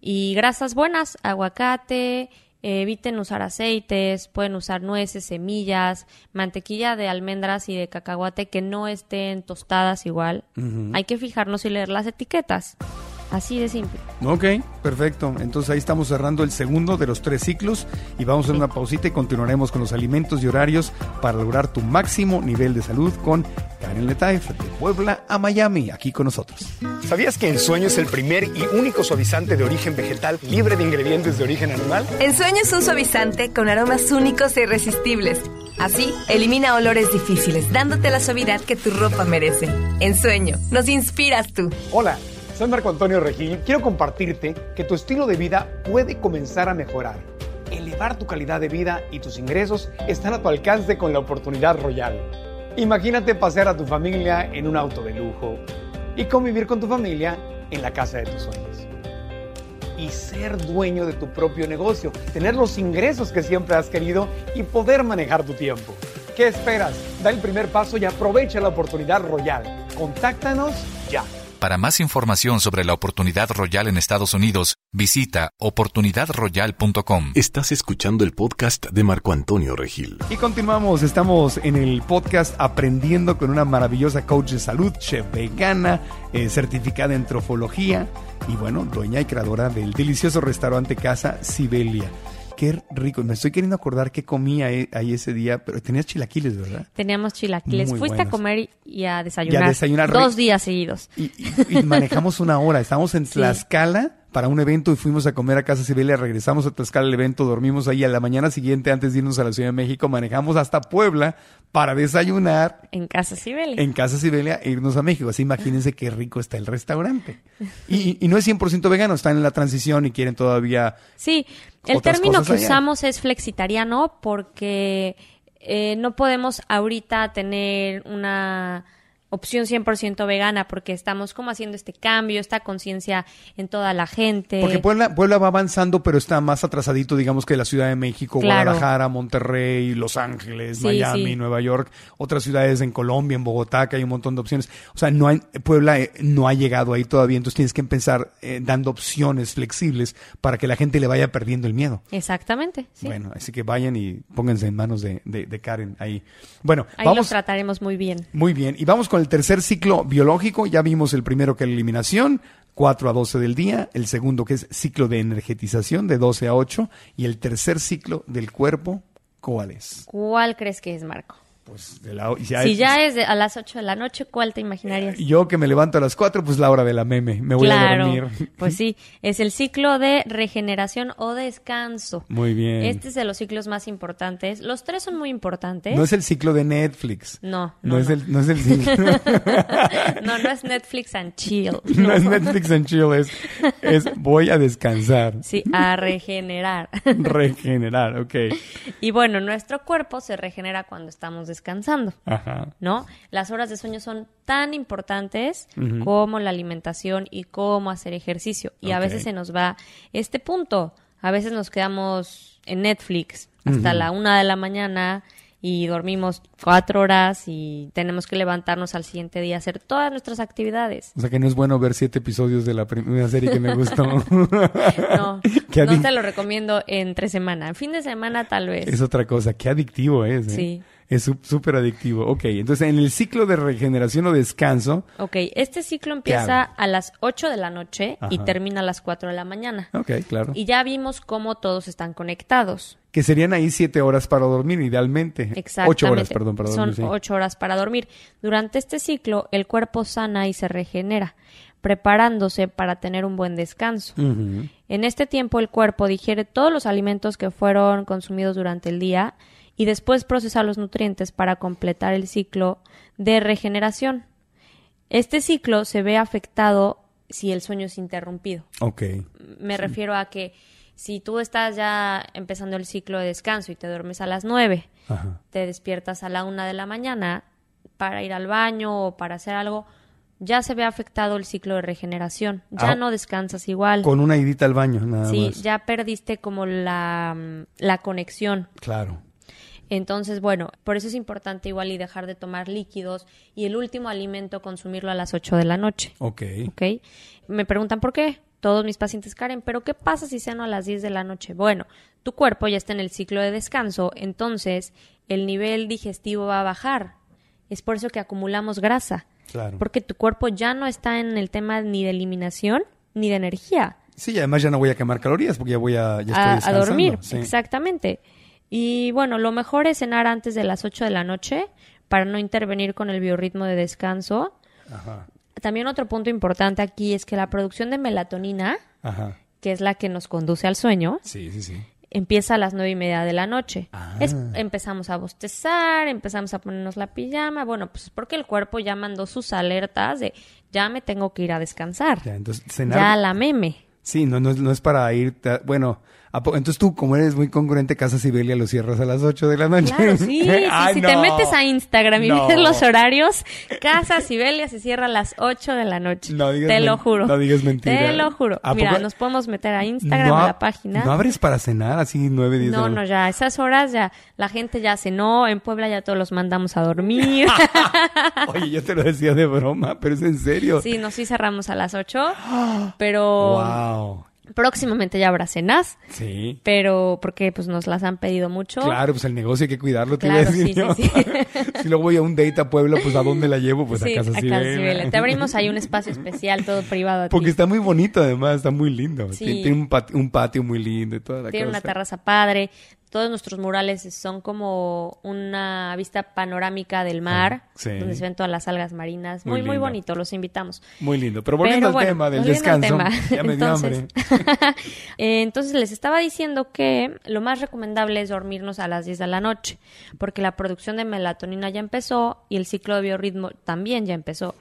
Y grasas buenas, aguacate, eh, eviten usar aceites, pueden usar nueces, semillas, mantequilla de almendras y de cacahuate que no estén tostadas igual. Hay que fijarnos y leer las etiquetas. Así de simple. Ok, perfecto. Entonces ahí estamos cerrando el segundo de los tres ciclos y vamos a hacer una pausita y continuaremos con los alimentos y horarios para lograr tu máximo nivel de salud con Karen Letaif de Puebla a Miami, aquí con nosotros. ¿Sabías que Ensueño es el primer y único suavizante de origen vegetal libre de ingredientes de origen animal? Ensueño es un suavizante con aromas únicos e irresistibles. Así, elimina olores difíciles, dándote la suavidad que tu ropa merece. Ensueño, nos inspiras tú. Hola, soy Marco Antonio Regil. Quiero compartirte que tu estilo de vida puede comenzar a mejorar. Elevar tu calidad de vida y tus ingresos están a tu alcance con la oportunidad royal. Imagínate pasear a tu familia en un auto de lujo y convivir con tu familia en la casa de tus sueños. Y ser dueño de tu propio negocio, tener los ingresos que siempre has querido y poder manejar tu tiempo. ¿Qué esperas? Da el primer paso y aprovecha la oportunidad royal. Contáctanos ya. Para más información sobre la oportunidad royal en Estados Unidos, visita oportunidadroyal.com. Estás escuchando el podcast de Marco Antonio Regil. Y continuamos, estamos en el podcast aprendiendo con una maravillosa coach de salud, chef vegana, eh, certificada en trofología y bueno, dueña y creadora del delicioso restaurante Casa Sibelia. Qué rico, me estoy queriendo acordar qué comía eh, ahí ese día, pero tenías chilaquiles, ¿verdad? Teníamos chilaquiles. Muy Fuiste buenos. a comer y- a desayunar. Y a desayunar. Dos días seguidos. Y, y- y manejamos una hora, estábamos en (laughs) Sí. Para un evento y fuimos a comer a Casa Sibelia, regresamos a Tlaxcala al evento, dormimos ahí a la mañana siguiente antes de irnos a la Ciudad de México, manejamos hasta Puebla para desayunar En Casa Sibelia. en Casa Sibelia e irnos a México. Así imagínense qué rico está el restaurante. Y, y no es 100% vegano, están en la transición y quieren todavía... Sí, el término que allá. usamos es flexitariano porque eh, no podemos ahorita tener una opción 100% vegana porque estamos como haciendo este cambio, esta conciencia en toda la gente. Porque Puebla, Puebla va avanzando, pero está más atrasadito, digamos, que la Ciudad de México, Claro. Guadalajara, Monterrey, Los Ángeles, Sí, Miami, sí. Nueva York, otras ciudades en Colombia, en Bogotá, que hay un montón de opciones. O sea, no hay, Puebla eh, no ha llegado ahí todavía, entonces tienes que empezar eh, dando opciones flexibles para que la gente le vaya perdiendo el miedo. Exactamente, sí. Bueno, así que vayan y pónganse en manos de, de- de Karen ahí. Bueno, Ahí vamos. los trataremos muy bien. Muy bien, y vamos con el tercer ciclo biológico. Ya vimos el primero que es la eliminación, 4 a 12 del día. El segundo que es ciclo de energetización, de 12 a 8. Y el tercer ciclo del cuerpo, ¿cuál es? ¿Cuál crees que es, Marco? Pues de la, ya si es- ya es de- a las 8 de la noche, ¿cuál te imaginarías? Yo que me levanto a las 4, pues la hora de la meme. Me voy claro, a dormir. pues sí, (laughs) es el ciclo de regeneración o descanso. Muy bien. Este es de los ciclos más importantes. Los tres son muy importantes. No es el ciclo de Netflix. No, No, no, es, no. El, no es el ciclo. (laughs) (laughs) no, no es Netflix and chill. no es Netflix and chill, es, es voy a descansar. Sí, a regenerar. Regenerar, ok. y bueno, nuestro cuerpo se regenera cuando estamos descansando. Ajá. ¿no? Las horas de sueño son tan importantes como la alimentación y cómo hacer ejercicio. Y a veces se nos va este punto. A veces nos quedamos en Netflix hasta la una de la mañana y dormimos cuatro horas y tenemos que levantarnos al siguiente día a hacer todas nuestras actividades. O sea que no es bueno ver siete episodios de la primera serie que me gustó. (laughs) No, (laughs) no te lo recomiendo entre semana. En fin de semana tal vez. Es otra cosa, qué adictivo es. ¿eh? Sí. Es sú- súper adictivo. Ok, entonces en el ciclo de regeneración o descanso, Ok, este ciclo empieza a las 8 de la noche y termina a las 4 de la mañana. ok, claro. Y ya vimos cómo todos están conectados. Que serían ahí siete horas para dormir, idealmente. Exactamente. Ocho horas, perdón, para dormir. Son sí. ocho horas para dormir. Durante este ciclo, el cuerpo sana y se regenera, preparándose para tener un buen descanso. En este tiempo, el cuerpo digiere todos los alimentos que fueron consumidos durante el día y después procesa los nutrientes para completar el ciclo de regeneración. Este ciclo se ve afectado si el sueño es interrumpido. Ok. Me refiero a que si tú estás ya empezando el ciclo de descanso y te duermes a las 9, Ajá. te despiertas a la una de la mañana para ir al baño o para hacer algo, ya se ve afectado el ciclo de regeneración. Ya Ah. no descansas igual. Con una idita al baño, nada sí, más. ya perdiste como la, mm, la conexión. Claro. Entonces, bueno, por eso es importante igual y dejar de tomar líquidos y el último alimento consumirlo a las 8 de la noche. Ok. ¿Ok? Me preguntan por qué. Todos mis pacientes, Karen, pero ¿qué pasa si ceno a las 10 de la noche? Bueno, tu cuerpo ya está en el ciclo de descanso, entonces el nivel digestivo va a bajar. Es por eso que acumulamos grasa, Claro. porque tu cuerpo ya no está en el tema ni de eliminación ni de energía. Sí, y además ya no voy a quemar calorías porque ya voy a, ya estoy a, a dormir, Sí. exactamente. Y bueno, lo mejor es cenar antes de las 8 de la noche para no intervenir con el biorritmo de descanso. Ajá. También otro punto importante aquí es que la producción de melatonina, Ajá. que es la que nos conduce al sueño, Sí, sí, sí. empieza a las nueve y media de la noche. Ah. Es- empezamos a bostezar, empezamos a ponernos la pijama. Bueno, pues es porque el cuerpo ya mandó sus alertas de ya me tengo que ir a descansar. Ya, entonces cenar. Ya la meme. Sí, no, no, es- no es para ir. Bueno, ¿a po- entonces tú, como eres muy congruente, Casa Sibelia lo cierras a las 8 de la noche. Claro, sí, (laughs) sí, Ay, si te metes a Instagram y No. ves los horarios, Casa Sibelia se cierra a las 8 de la noche. No digas Te lo juro. no digas mentira. Te lo juro. ¿A Mira, poco- nos podemos meter a Instagram, a la página. ¿No abres para cenar así 9, 10 de No, la no, ya, a esas horas ya la gente ya cenó, en Puebla ya todos los mandamos a dormir. (laughs) (laughs) Oye, yo te lo decía de broma, pero es en serio. sí, nos sí cerramos a las 8, (gasps) pero Wow. Próximamente ya habrá cenas, Sí. pero porque pues nos las han pedido mucho. Claro, pues el negocio hay que cuidarlo, te Claro, iba a decir sí, sí, (laughs) si luego voy a un date a Puebla, pues ¿a dónde la llevo? Pues a Casa a Casa. Sibelia. Te abrimos ahí un (laughs) espacio especial, todo privado. Porque está muy bonito además, está muy lindo. Sí. Tiene, tiene un, patio, un patio muy lindo y toda la Tiene cosa. una terraza padre. Todos nuestros murales son como una vista panorámica del mar, Ah, sí. donde se ven todas las algas marinas. Muy Muy, muy, bonito, los invitamos. Muy lindo. Pero volviendo Pero al bueno, tema del descanso, tema. (laughs) ya me dio Entonces- hambre. (laughs) Eh, Entonces les estaba diciendo que lo más recomendable es dormirnos a las 10 de la noche, porque la producción de melatonina ya empezó y el ciclo de biorritmo también ya empezó.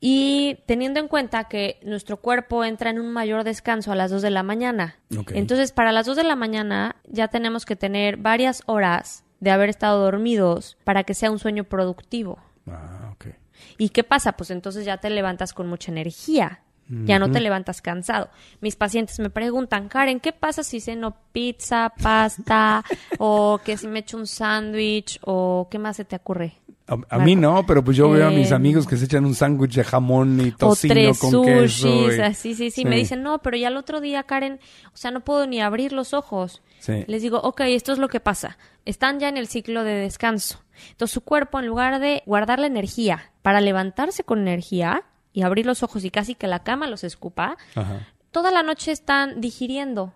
Y teniendo en cuenta que nuestro cuerpo entra en un mayor descanso a las 2 de la mañana. Entonces, para las 2 de la mañana ya tenemos que tener varias horas de haber estado dormidos para que sea un sueño productivo. Ah, ok. ¿Y qué pasa? Pues entonces ya te levantas con mucha energía. Ya no te levantas cansado. Mis pacientes me preguntan, Karen, ¿qué pasa si ceno pizza, pasta, (laughs) o que si me echo un sándwich, o qué más se te ocurre? A, a mí no, pero pues yo veo a mis Eh, amigos que se echan un sándwich de jamón y O tocino tres con queso. sushis, y- así, sí, sí. Me dicen, no, pero ya el otro día, Karen, o sea, no puedo ni abrir los ojos. Sí. Les digo, ok, esto es lo que pasa. Están ya en el ciclo de descanso. Entonces su cuerpo, en lugar de guardar la energía para levantarse con energía y abrir los ojos y casi que la cama los escupa, Ajá. toda la noche están digiriendo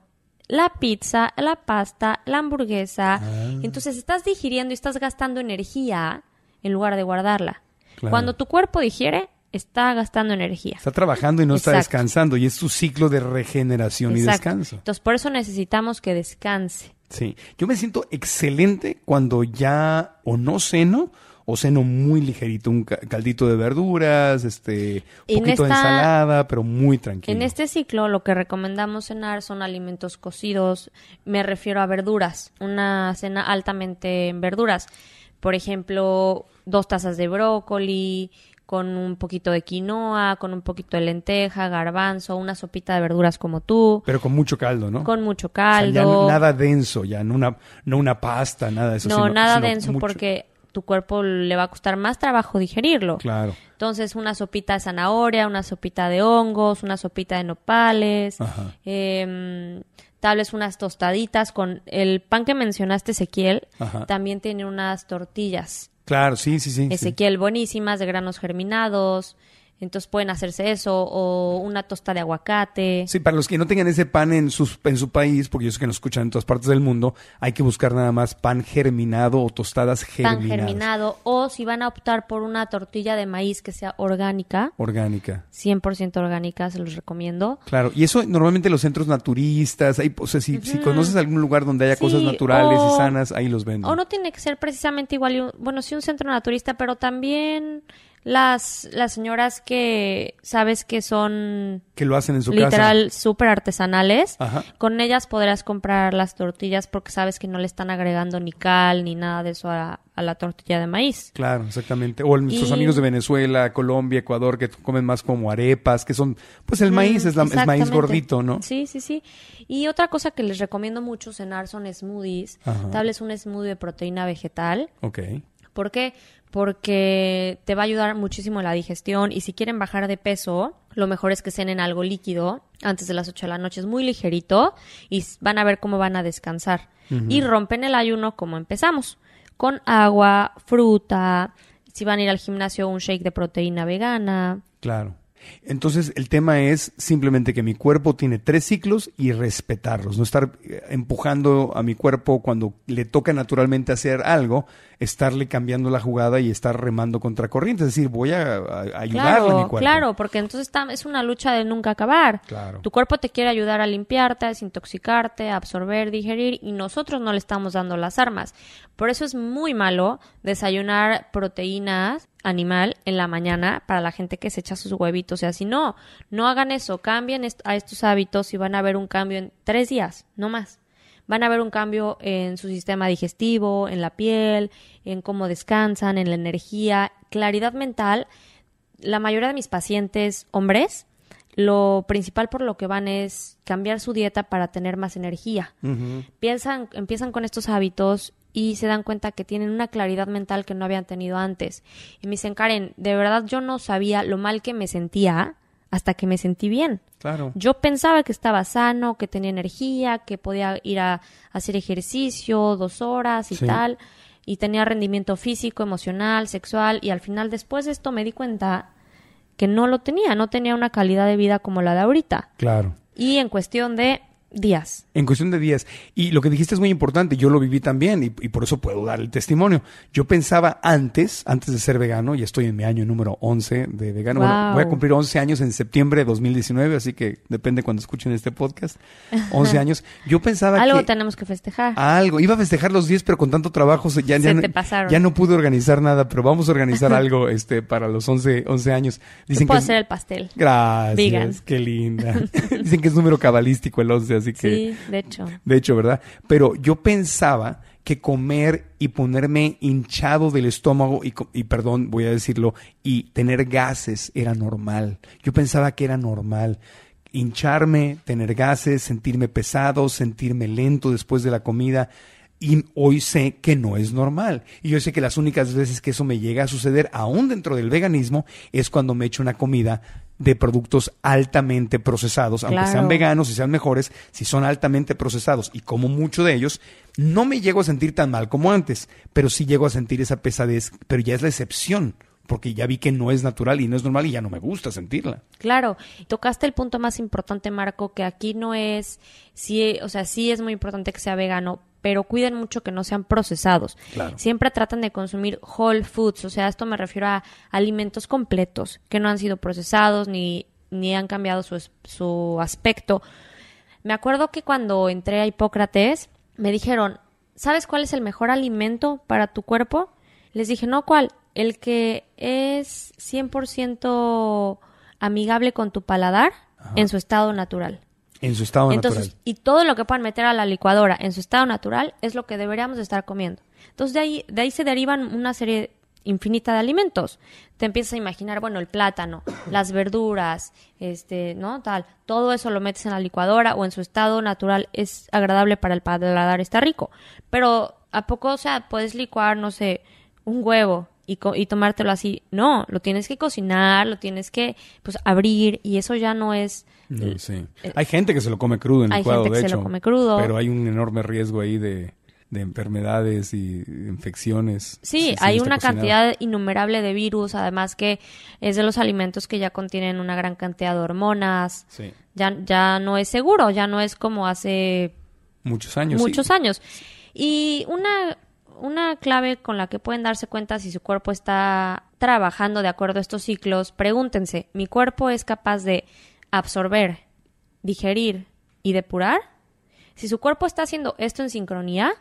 la pizza, la pasta, la hamburguesa. Ah. Entonces estás digiriendo y estás gastando energía en lugar de guardarla. Claro. Cuando tu cuerpo digiere, está gastando energía. Está trabajando y no está descansando y es su ciclo de regeneración y descanso. Entonces por eso necesitamos que descanse. Sí, yo me siento excelente cuando ya o no ceno o ceno muy ligerito, un ca- caldito de verduras, este, un poquito de ensalada, pero muy tranquilo. En este ciclo lo que recomendamos cenar son alimentos cocidos, me refiero a verduras, una cena altamente en verduras. Por ejemplo, dos tazas de brócoli con un poquito de quinoa, con un poquito de lenteja, garbanzo, una sopita de verduras como tú, Pero con mucho caldo, ¿no? con mucho O sea, ya caldo. nada denso, ya no una, no una pasta, nada de eso. no, sino- nada sino denso mucho- porque tu cuerpo le va a costar más trabajo digerirlo. Claro. Entonces, una sopita de zanahoria, una sopita de hongos, una sopita de nopales. Em, tal vez unas tostaditas con el pan que mencionaste, Ezequiel, Ajá. también tiene unas tortillas. Claro, sí, sí, sí. Ezequiel buenísimas de granos germinados. Entonces pueden hacerse eso o una tosta de aguacate. Sí, para los que no tengan ese pan en, sus, en su país, porque yo sé que nos escuchan en todas partes del mundo, hay que buscar nada más pan germinado o tostadas Pan germinadas. germinado o si van a optar por una tortilla de maíz que sea orgánica, Orgánica. 100% orgánica, se los recomiendo. Claro, y eso normalmente los centros naturistas, ahí, o sea, si, si conoces algún lugar donde haya Sí, cosas naturales o- y sanas, ahí los venden. O no tiene que ser precisamente igual, bueno, sí un centro naturista, pero también las, las señoras que sabes que son Que lo hacen en su literal súper artesanales, Ajá. con ellas podrás comprar las tortillas porque sabes que no le están agregando ni cal ni nada de eso a, a la tortilla de maíz. Claro, exactamente. O nuestros Y- amigos de Venezuela, Colombia, Ecuador, que comen más como arepas, que son, pues el maíz es, la, es maíz gordito, ¿no? Sí, sí, sí. Y otra cosa que les recomiendo mucho cenar son smoothies. Ajá. Tal vez un smoothie de proteína vegetal. Ok. ¿Por qué? Porque te va a ayudar muchísimo en la digestión y si quieren bajar de peso, lo mejor es que cenen algo líquido antes de las 8 de la noche. Es muy ligerito y van a ver cómo van a descansar. Y rompen el ayuno como empezamos, con agua, fruta, si van a ir al gimnasio, un shake de proteína vegana. Claro. Entonces el tema es simplemente que mi cuerpo tiene tres ciclos y respetarlos, no estar eh, empujando a mi cuerpo cuando le toca naturalmente hacer algo, estarle cambiando la jugada y estar remando contra corriente, es decir, voy a, a- a ayudarle a mi Claro, cuerpo. claro, porque entonces es una lucha de nunca acabar. Claro. Tu cuerpo te quiere ayudar a limpiarte, a desintoxicarte, a absorber, digerir y nosotros no le estamos dando las armas. Por eso es muy malo desayunar proteínas animal en la mañana para la gente que se echa sus huevitos. O sea, si no, no hagan eso, cambien est- a estos hábitos y van a ver un cambio en tres días, no más. Van a ver un cambio en su sistema digestivo, en la piel, en cómo descansan, en la energía, claridad mental. La mayoría de mis pacientes hombres, lo principal por lo que van es cambiar su dieta para tener más energía. Piensan, empiezan con estos hábitos y se dan cuenta que tienen una claridad mental que no habían tenido antes. Y me dicen, Karen, de verdad yo no sabía lo mal que me sentía hasta que me sentí bien. Claro. Yo pensaba que estaba sano, que tenía energía, que podía ir a hacer ejercicio dos horas y Sí. tal, y tenía rendimiento físico, emocional, sexual, y al final después de esto me di cuenta que no lo tenía, no tenía una calidad de vida como la de ahorita. Claro. Y en cuestión de días. En cuestión de días. Y lo que dijiste es muy importante, yo lo viví también y, y por eso puedo dar el testimonio. Yo pensaba antes, antes de ser vegano, y estoy en mi año número 11 de vegano, bueno, voy a cumplir 11 años en septiembre de 2019, así que depende cuando escuchen este podcast. (laughs) 11 años. Yo pensaba Algo que... tenemos que festejar. Algo. Iba a festejar los 10, pero con tanto trabajo se- ya, ya, no, pasaron. ya no pude organizar nada, pero vamos a organizar algo este para los 11, 11 años. Dicen Puedo que es- hacer el pastel. Gracias, Vegan. qué linda. (laughs) Dicen que es número cabalístico el 11, así que... Sí, de hecho. De hecho, ¿verdad? Pero yo pensaba que comer y ponerme hinchado del estómago y, y perdón, voy a decirlo, y tener gases era normal. Yo pensaba que era normal. Hincharme, tener gases, sentirme pesado, sentirme lento después de la comida. Y hoy sé que no es normal. Y yo sé que las únicas veces que eso me llega a suceder, aún dentro del veganismo, es cuando me echo una comida de productos altamente procesados, aunque sean veganos y sean mejores, si son altamente procesados y como mucho de ellos, no me llego a sentir tan mal como antes, pero sí llego a sentir esa pesadez, pero ya es la excepción, porque ya vi que no es natural y no es normal y ya no me gusta sentirla. Claro, tocaste el punto más importante, Marco, que aquí no es, sí, o sea, sí es muy importante que sea vegano, pero cuiden mucho que no sean procesados. Claro. Siempre tratan de consumir whole foods, o sea, esto me refiero a alimentos completos, que no han sido procesados ni, ni han cambiado su, su aspecto. Me acuerdo que cuando entré a Hipócrates, me dijeron, ¿sabes cuál es el mejor alimento para tu cuerpo? Les dije, no, ¿cuál? El que es 100% amigable con tu paladar en su estado natural. En su estado Entonces, natural. y todo lo que puedan meter a la licuadora en su estado natural es lo que deberíamos de estar comiendo. Entonces, de ahí, de ahí se derivan una serie infinita de alimentos. Te empiezas a imaginar, bueno, el plátano, las verduras, este, ¿no? Tal. Todo eso lo metes en la licuadora o en su estado natural es agradable para el paladar, está rico. Pero, ¿a poco, o sea, puedes licuar, no sé, un huevo y, co- y tomártelo así. No, lo tienes que cocinar, lo tienes que pues abrir y eso ya no es No, sí. Hay gente que se lo come crudo en Hay licuado, gente de que se hecho. lo come crudo. Pero hay un enorme riesgo ahí de, de enfermedades y infecciones. Sí, si- hay una cocinado. cantidad innumerable de virus, además que es de los alimentos que ya contienen una gran cantidad de hormonas. Sí. Ya, ya no es seguro, ya no es como hace Muchos años. muchos sí. años. Y una, una clave con la que pueden darse cuenta si su cuerpo está trabajando de acuerdo a estos ciclos, pregúntense, ¿mi cuerpo es capaz de absorber, digerir y depurar? Si su cuerpo está haciendo esto en sincronía,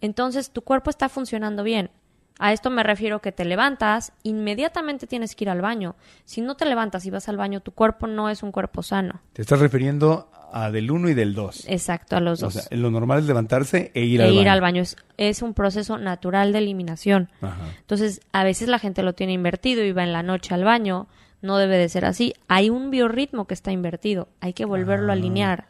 entonces tu cuerpo está funcionando bien. A esto me refiero que te levantas, inmediatamente tienes que ir al baño. Si no te levantas y vas al baño, tu cuerpo no es un cuerpo sano. Te estás refiriendo a del 1 y del 2. Exacto, a los O dos. sea, lo normal es levantarse e ir e al baño. ir al baño. Es, es un proceso natural de eliminación. Ajá. Entonces, a veces la gente lo tiene invertido y va en la noche al baño. No debe de ser así. Hay un biorritmo que está invertido. Hay que volverlo a alinear.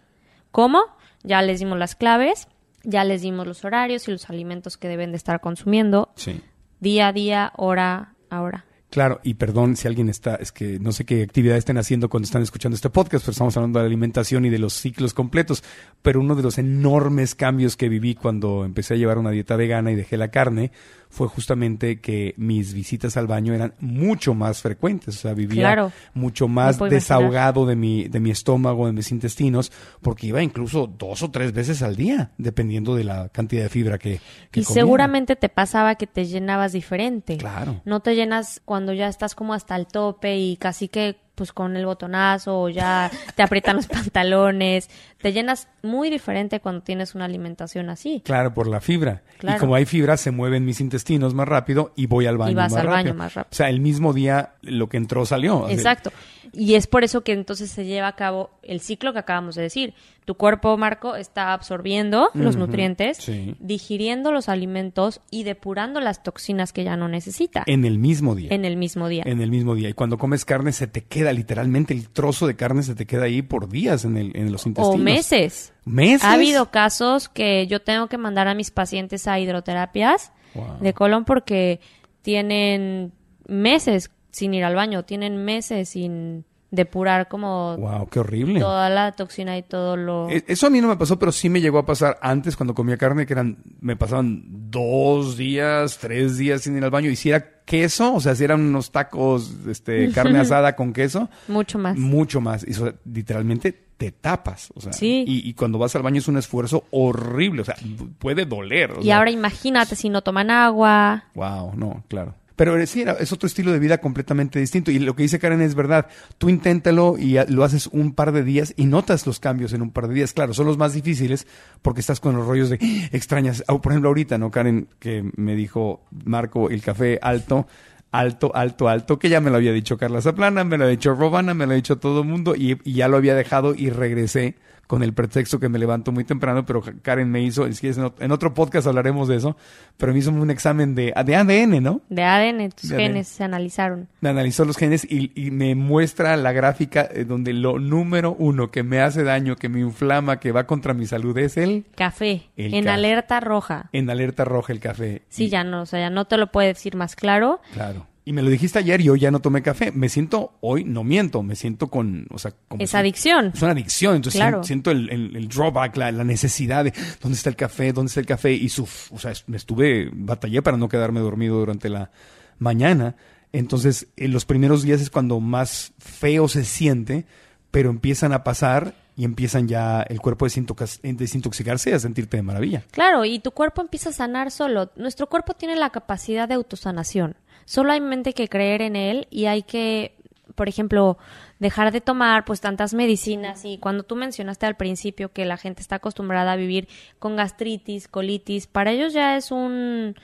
¿Cómo? Ya les dimos las claves, ya les dimos los horarios y los alimentos que deben de estar consumiendo Sí. día a día, hora a hora. Claro, y perdón si alguien está, es que no sé qué actividad estén haciendo cuando están escuchando este podcast, pero estamos hablando de la alimentación y de los ciclos completos. Pero uno de los enormes cambios que viví cuando empecé a llevar una dieta vegana y dejé la carne fue justamente que mis visitas al baño eran mucho más frecuentes. O sea, vivía Claro. mucho más imaginar. desahogado de mi, de mi estómago, de mis intestinos, porque iba incluso dos o tres veces al día, dependiendo de la cantidad de fibra que, que Y seguramente te pasaba que te llenabas diferente. Claro. No te llenas cuando ya estás como hasta el tope y casi que pues con el botonazo o ya te aprietan los (laughs) pantalones. Te llenas muy diferente cuando tienes una alimentación así. Claro, por la fibra. Claro. Y como hay fibra, se mueven mis intestinos más rápido y voy al baño, Y vas más, al baño más rápido. O sea, el mismo día lo que entró salió. Exacto. Y es por eso que entonces se lleva a cabo el ciclo que acabamos de decir. Tu cuerpo, Marco, está absorbiendo los nutrientes, sí. digiriendo los alimentos y depurando las toxinas que ya no necesita En el mismo día. en el mismo día. En el mismo día. Y cuando comes carne, se te queda literalmente el trozo de carne, se te queda ahí por días en, el, en los intestinos. o meses. ¿Meses? Ha habido casos que yo tengo que mandar a mis pacientes a hidroterapias Wow. de colon porque tienen meses sin ir al baño, tienen meses sin depurar como Wow, qué horrible. toda la toxina y todo lo... E- Eso a mí no me pasó, pero sí me llegó a pasar antes cuando comía carne, que eran, me pasaban dos días, tres días sin ir al baño. Y si era queso, o sea, si eran unos tacos, este, carne (laughs) asada con queso, Mucho más. mucho más. Y eso, literalmente te tapas. O sea, Sí. y, y cuando vas al baño es un esfuerzo horrible. O sea, puede doler. o Y sea, ahora imagínate si no toman agua. Wow, no, claro. Pero eh, sí, es otro estilo de vida completamente distinto. Y lo que dice Karen es verdad. Tú inténtalo y lo haces un par de días y notas los cambios en un par de días. Claro, son los más difíciles porque estás con los rollos de "Ah, extrañas. Por ejemplo, ahorita, ¿no? Karen, que me dijo, Marco, el café alto, alto, alto, alto, que ya me lo había dicho Carla Zaplana, me lo había dicho Robana, me lo ha dicho todo el mundo y, y ya lo había dejado y regresé con el pretexto que me levanto muy temprano, pero Karen me hizo, si quieres, en ot- en otro podcast hablaremos de eso, pero me hizo un examen de, de ADN, ¿no? De ADN, tus De ADN. genes se analizaron. Me analizó los genes y, y me muestra la gráfica eh, donde lo número uno que me hace daño, que me inflama, que va contra mi salud es el Café, El en café. alerta roja. en alerta roja el café. Sí, Y- ya no, o sea, ya no te lo puede decir más claro. Claro. Y me lo dijiste ayer y hoy ya no tomé café. Me siento, hoy no miento, me siento con, o sea, como Es si- adicción. Es una adicción, entonces Claro. siento el, el- el drawback, la, la necesidad de dónde está el café, dónde está el café. Y su, o sea, me estuve, batallé para no quedarme dormido durante la mañana. Entonces, en los primeros días es cuando más feo se siente, pero empiezan a pasar y empiezan ya el cuerpo a desintox- desintoxicarse y a sentirte de maravilla. Claro, y tu cuerpo empieza a sanar solo. Nuestro cuerpo tiene la capacidad de autosanación. Solo hay mente que creer en él y hay que, por ejemplo, dejar de tomar pues tantas medicinas y cuando tú mencionaste al principio que la gente está acostumbrada a vivir con gastritis, colitis, para ellos ya es un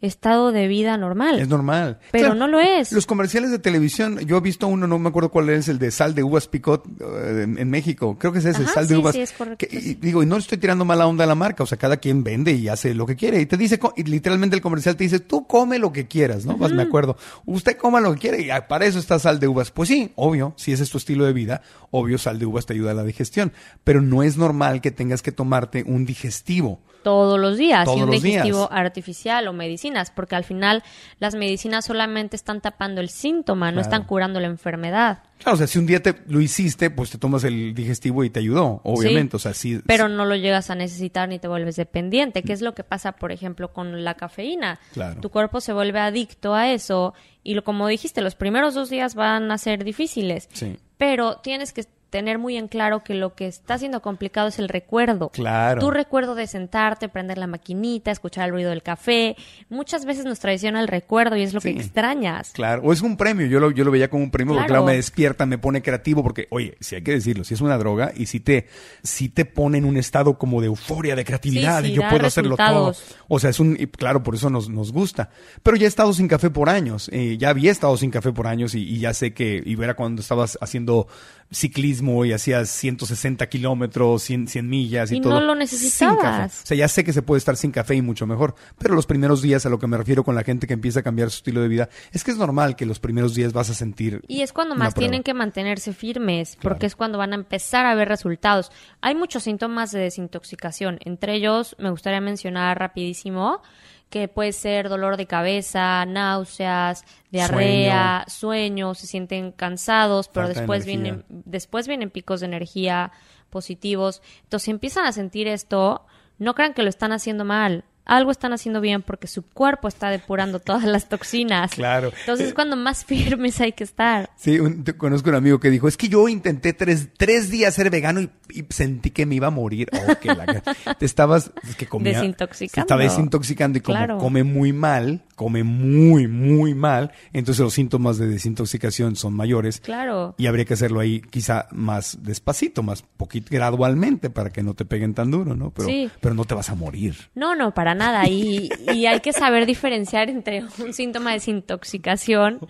estado de vida normal. Es normal. Pero no lo es. Los comerciales de televisión, yo he visto uno, no me acuerdo cuál es, el de sal de uvas picot eh, en, en México. Creo que es ese, Ajá, sal de uvas. sí, es correcto, Que- y digo, y no estoy tirando mala onda a la marca, o sea, cada quien vende y hace lo que quiere. Y te dice, y literalmente el comercial te dice, tú come lo que quieras, ¿no? Pues me acuerdo. Usted coma lo que quiere y ah, para eso está sal de uvas. Pues sí, obvio, si ese es tu estilo de vida, obvio, sal de uvas te ayuda a la digestión. Pero no es normal que tengas que tomarte un digestivo todos los días Todos y un días. digestivo artificial o medicinas, porque al final las medicinas solamente están tapando el síntoma, no están curando la enfermedad. Claro, o sea, si un día te lo hiciste, pues te tomas el digestivo y te ayudó, obviamente. Sí, o sea, sí. Pero no lo llegas a necesitar ni te vuelves dependiente, que es lo que pasa, por ejemplo, con la cafeína. Claro. Tu cuerpo se vuelve adicto a eso y lo, como dijiste, los primeros dos días van a ser difíciles. Sí. Pero tienes que tener muy en claro que lo que está siendo complicado es el recuerdo. Claro. Tu recuerdo de sentarte, prender la maquinita, escuchar el ruido del café. Muchas veces nos traiciona el recuerdo y es lo Sí. que extrañas. Claro, o es un premio, yo lo, yo lo veía como un premio porque Claro. claro, me despierta, me pone creativo, porque, oye, si hay que decirlo, si es una droga y si te, si te pone en un estado como de euforia, de creatividad, Sí, sí, y yo puedo hacerlo todo. O sea, es un, y claro, por eso nos, nos gusta. Pero ya he estado sin café por años, eh, ya había estado sin café por años y, y ya sé que, y era cuando estabas haciendo ciclismo y hacías 160 kilómetros, 100, 100 millas y, Y todo. no lo sin necesitabas. café. O sea, ya sé que se puede estar sin café y mucho mejor. Pero los primeros días, a lo que me refiero con la gente que empieza a cambiar su estilo de vida, es que es normal que los primeros días vas a sentir. Y es cuando más prueba. tienen que mantenerse firmes, Claro. porque es cuando van a empezar a ver resultados. Hay muchos síntomas de desintoxicación. Entre ellos, me gustaría mencionar rapidísimo que puede ser dolor de cabeza, náuseas, diarrea, sueño, se sienten cansados, pero Falta después energía. vienen, después vienen picos de energía positivos. Entonces, si empiezan a sentir esto, no crean que lo están haciendo mal. Algo están haciendo bien porque su cuerpo está depurando todas las toxinas. Claro. Entonces, es cuando más firmes hay que estar. Sí, un- te- conozco un amigo que dijo, es que yo intenté tres, tres días ser vegano y, y sentí que me iba a morir. Oh, que la- te estabas, es que comía, Desintoxicando. se estaba desintoxicando y como Claro. come muy mal, come muy, muy mal, entonces los síntomas de desintoxicación son mayores. Claro. Y habría que hacerlo ahí quizá más despacito, más poquito, gradualmente, para que no te peguen tan duro, ¿no? Pero, Sí. pero no te vas a morir. No, no, para nada. Y, y hay que saber diferenciar entre un síntoma de desintoxicación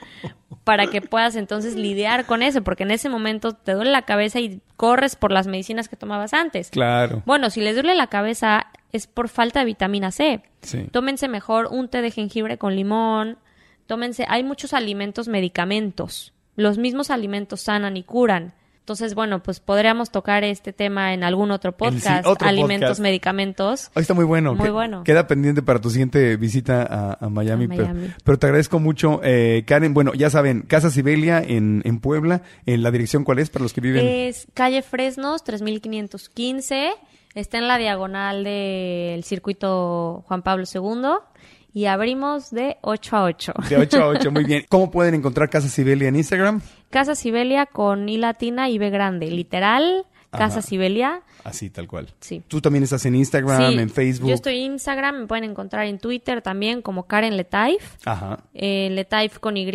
para que puedas entonces lidiar con eso, porque en ese momento te duele la cabeza y corres por las medicinas que tomabas antes. Claro. Bueno, si les duele la cabeza es por falta de vitamina C. Sí. Tómense mejor un té de jengibre con limón. Tómense, hay muchos alimentos medicamentos. Los mismos alimentos sanan y curan. Entonces, bueno, pues podríamos tocar este tema en algún otro sí, podcast, otro alimentos, podcast. medicamentos. Ahí está muy bueno. Muy Que- bueno. Queda pendiente para tu siguiente visita a, a Miami. A pero- Miami. Pero, te agradezco mucho, eh, Karen. Bueno, ya saben, Casa Sibelia en, en Puebla. En la dirección, ¿cuál es para los que viven? Es calle Fresnos, 3515. Está en la diagonal del circuito Juan Pablo II. Y abrimos de 8 a 8. De 8 a 8, muy bien. (laughs) ¿Cómo pueden encontrar Casa Sibelia en Instagram? Casa Sibelia con I latina y B grande. Literal, Casa Ajá. Sibelia. Así, tal cual. Sí. Tú también estás en Instagram, Sí, en Facebook. Yo estoy en Instagram, me pueden encontrar en Twitter también como Karen Letaif. Ajá, Eh, Letaif con Y.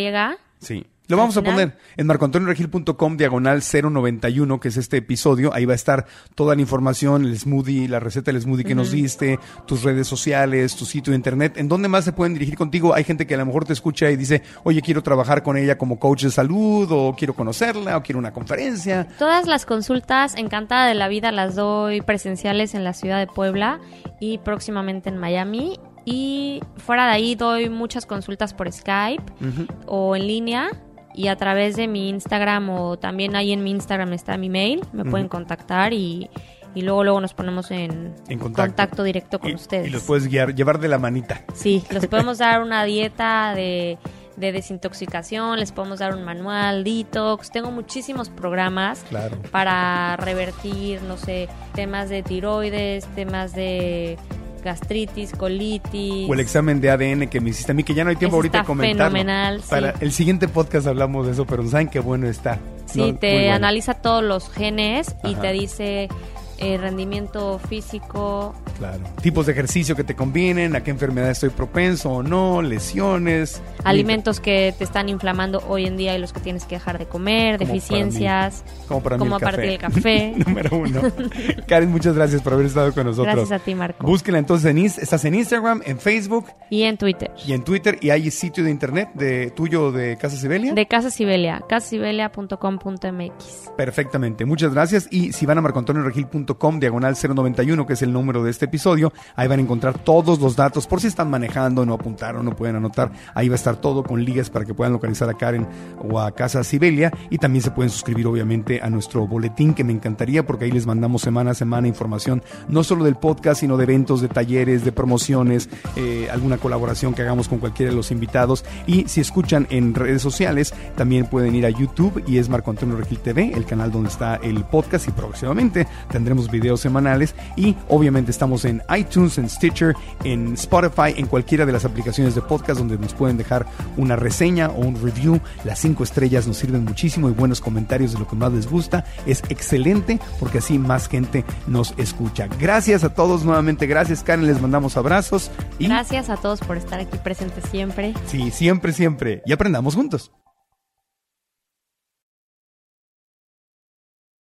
sí. Lo vamos a poner en marcoantonioregil.com diagonal 091, que es este episodio. Ahí va a estar toda la información, el smoothie, la receta del smoothie que nos diste, tus redes sociales, tu sitio de internet. ¿En dónde más se pueden dirigir contigo? Hay gente que a lo mejor te escucha y dice, oye, quiero trabajar con ella como coach de salud, o quiero conocerla, o quiero una conferencia. Todas las consultas, encantada de la vida, las doy presenciales en la ciudad de Puebla y próximamente en Miami. Y fuera de ahí doy muchas consultas por Skype o en línea y a través de mi Instagram o también ahí en mi Instagram está mi mail. Me pueden contactar y, y luego luego nos ponemos en, En contacto. directo con Y, ustedes. y los puedes guiar, llevar de la manita. Sí, les (laughs) podemos dar una dieta de, de desintoxicación, les podemos dar un manual, detox. Tengo muchísimos programas Claro. para revertir, no sé, temas de tiroides, temas de gastritis, colitis. O el examen de ADN que me hiciste a mí, que ya no hay tiempo ahorita de comentarlo. fenomenal, sí. Para el siguiente podcast hablamos de eso, pero saben qué bueno está. Sí, No, te bueno. analiza todos los genes y Ajá. te dice eh, rendimiento físico. Claro. Tipos de ejercicio que te convienen, a qué enfermedad estoy propenso o no, lesiones. Alimentos que te están inflamando hoy en día y los que tienes que dejar de comer, Como para deficiencias, mí. Como para mí como el a partir café. del café. (laughs) Número uno. (laughs) Karen, muchas gracias por haber estado con nosotros. Gracias a ti, Marco. Búsquenla entonces en estás en Instagram, en Facebook Y en Twitter. y en Twitter. Y hay sitio de internet de tuyo de Casa Sibelia. De Casa Sibelia, casasibelia.com.mx. Perfectamente. Muchas gracias. Y si van a marcoantonioregil.com facebook.com diagonal 091, que es el número de este episodio. Ahí van a encontrar todos los datos por si están manejando, no apuntaron, no pueden anotar. Ahí va a estar todo con ligas para que puedan localizar a Karen o a Casa Sibelia. Y también se pueden suscribir, obviamente, a nuestro boletín, que me encantaría, porque ahí les mandamos semana a semana información, no solo del podcast, sino de eventos, de talleres, de promociones, eh, alguna colaboración que hagamos con cualquiera de los invitados. Y si escuchan en redes sociales, también pueden ir a YouTube y es Marco Antonio Regil TV, el canal donde está el podcast y próximamente tendremos videos semanales y obviamente estamos en iTunes, en Stitcher, en Spotify, en cualquiera de las aplicaciones de podcast donde nos pueden dejar una reseña o un review. Las cinco estrellas nos sirven muchísimo y buenos comentarios de lo que más les gusta. Es excelente porque así más gente nos escucha. Gracias a todos nuevamente, gracias Karen, les mandamos abrazos y Gracias a todos por estar aquí presentes siempre. sí, siempre, siempre y aprendamos juntos.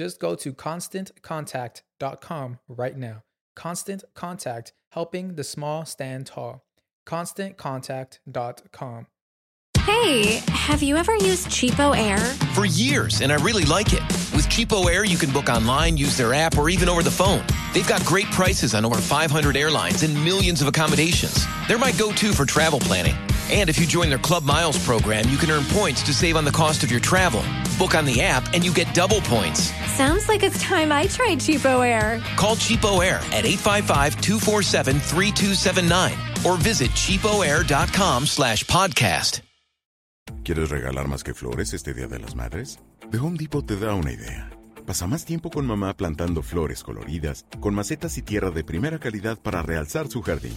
Just go to constantcontact.com right now. Constant Contact, helping the small stand tall. ConstantContact.com. Hey, have you ever used Cheapo Air? For years, and I really like it. With Cheapo Air, you can book online, use their app, or even over the phone. They've got great prices on over 500 airlines and millions of accommodations. They're my go to for travel planning. And if you join their Club Miles program, you can earn points to save on the cost of your travel. Book on the app, and you get double points. Sounds like it's time I tried Cheapo Air. Call Cheapo Air at 855-247-3279 or visit cheapoair.com slash podcast. ¿Quieres regalar más que flores este Día de las Madres? The Home Depot te da una idea. Pasa más tiempo con mamá plantando flores coloridas, con macetas y tierra de primera calidad para realzar su jardín.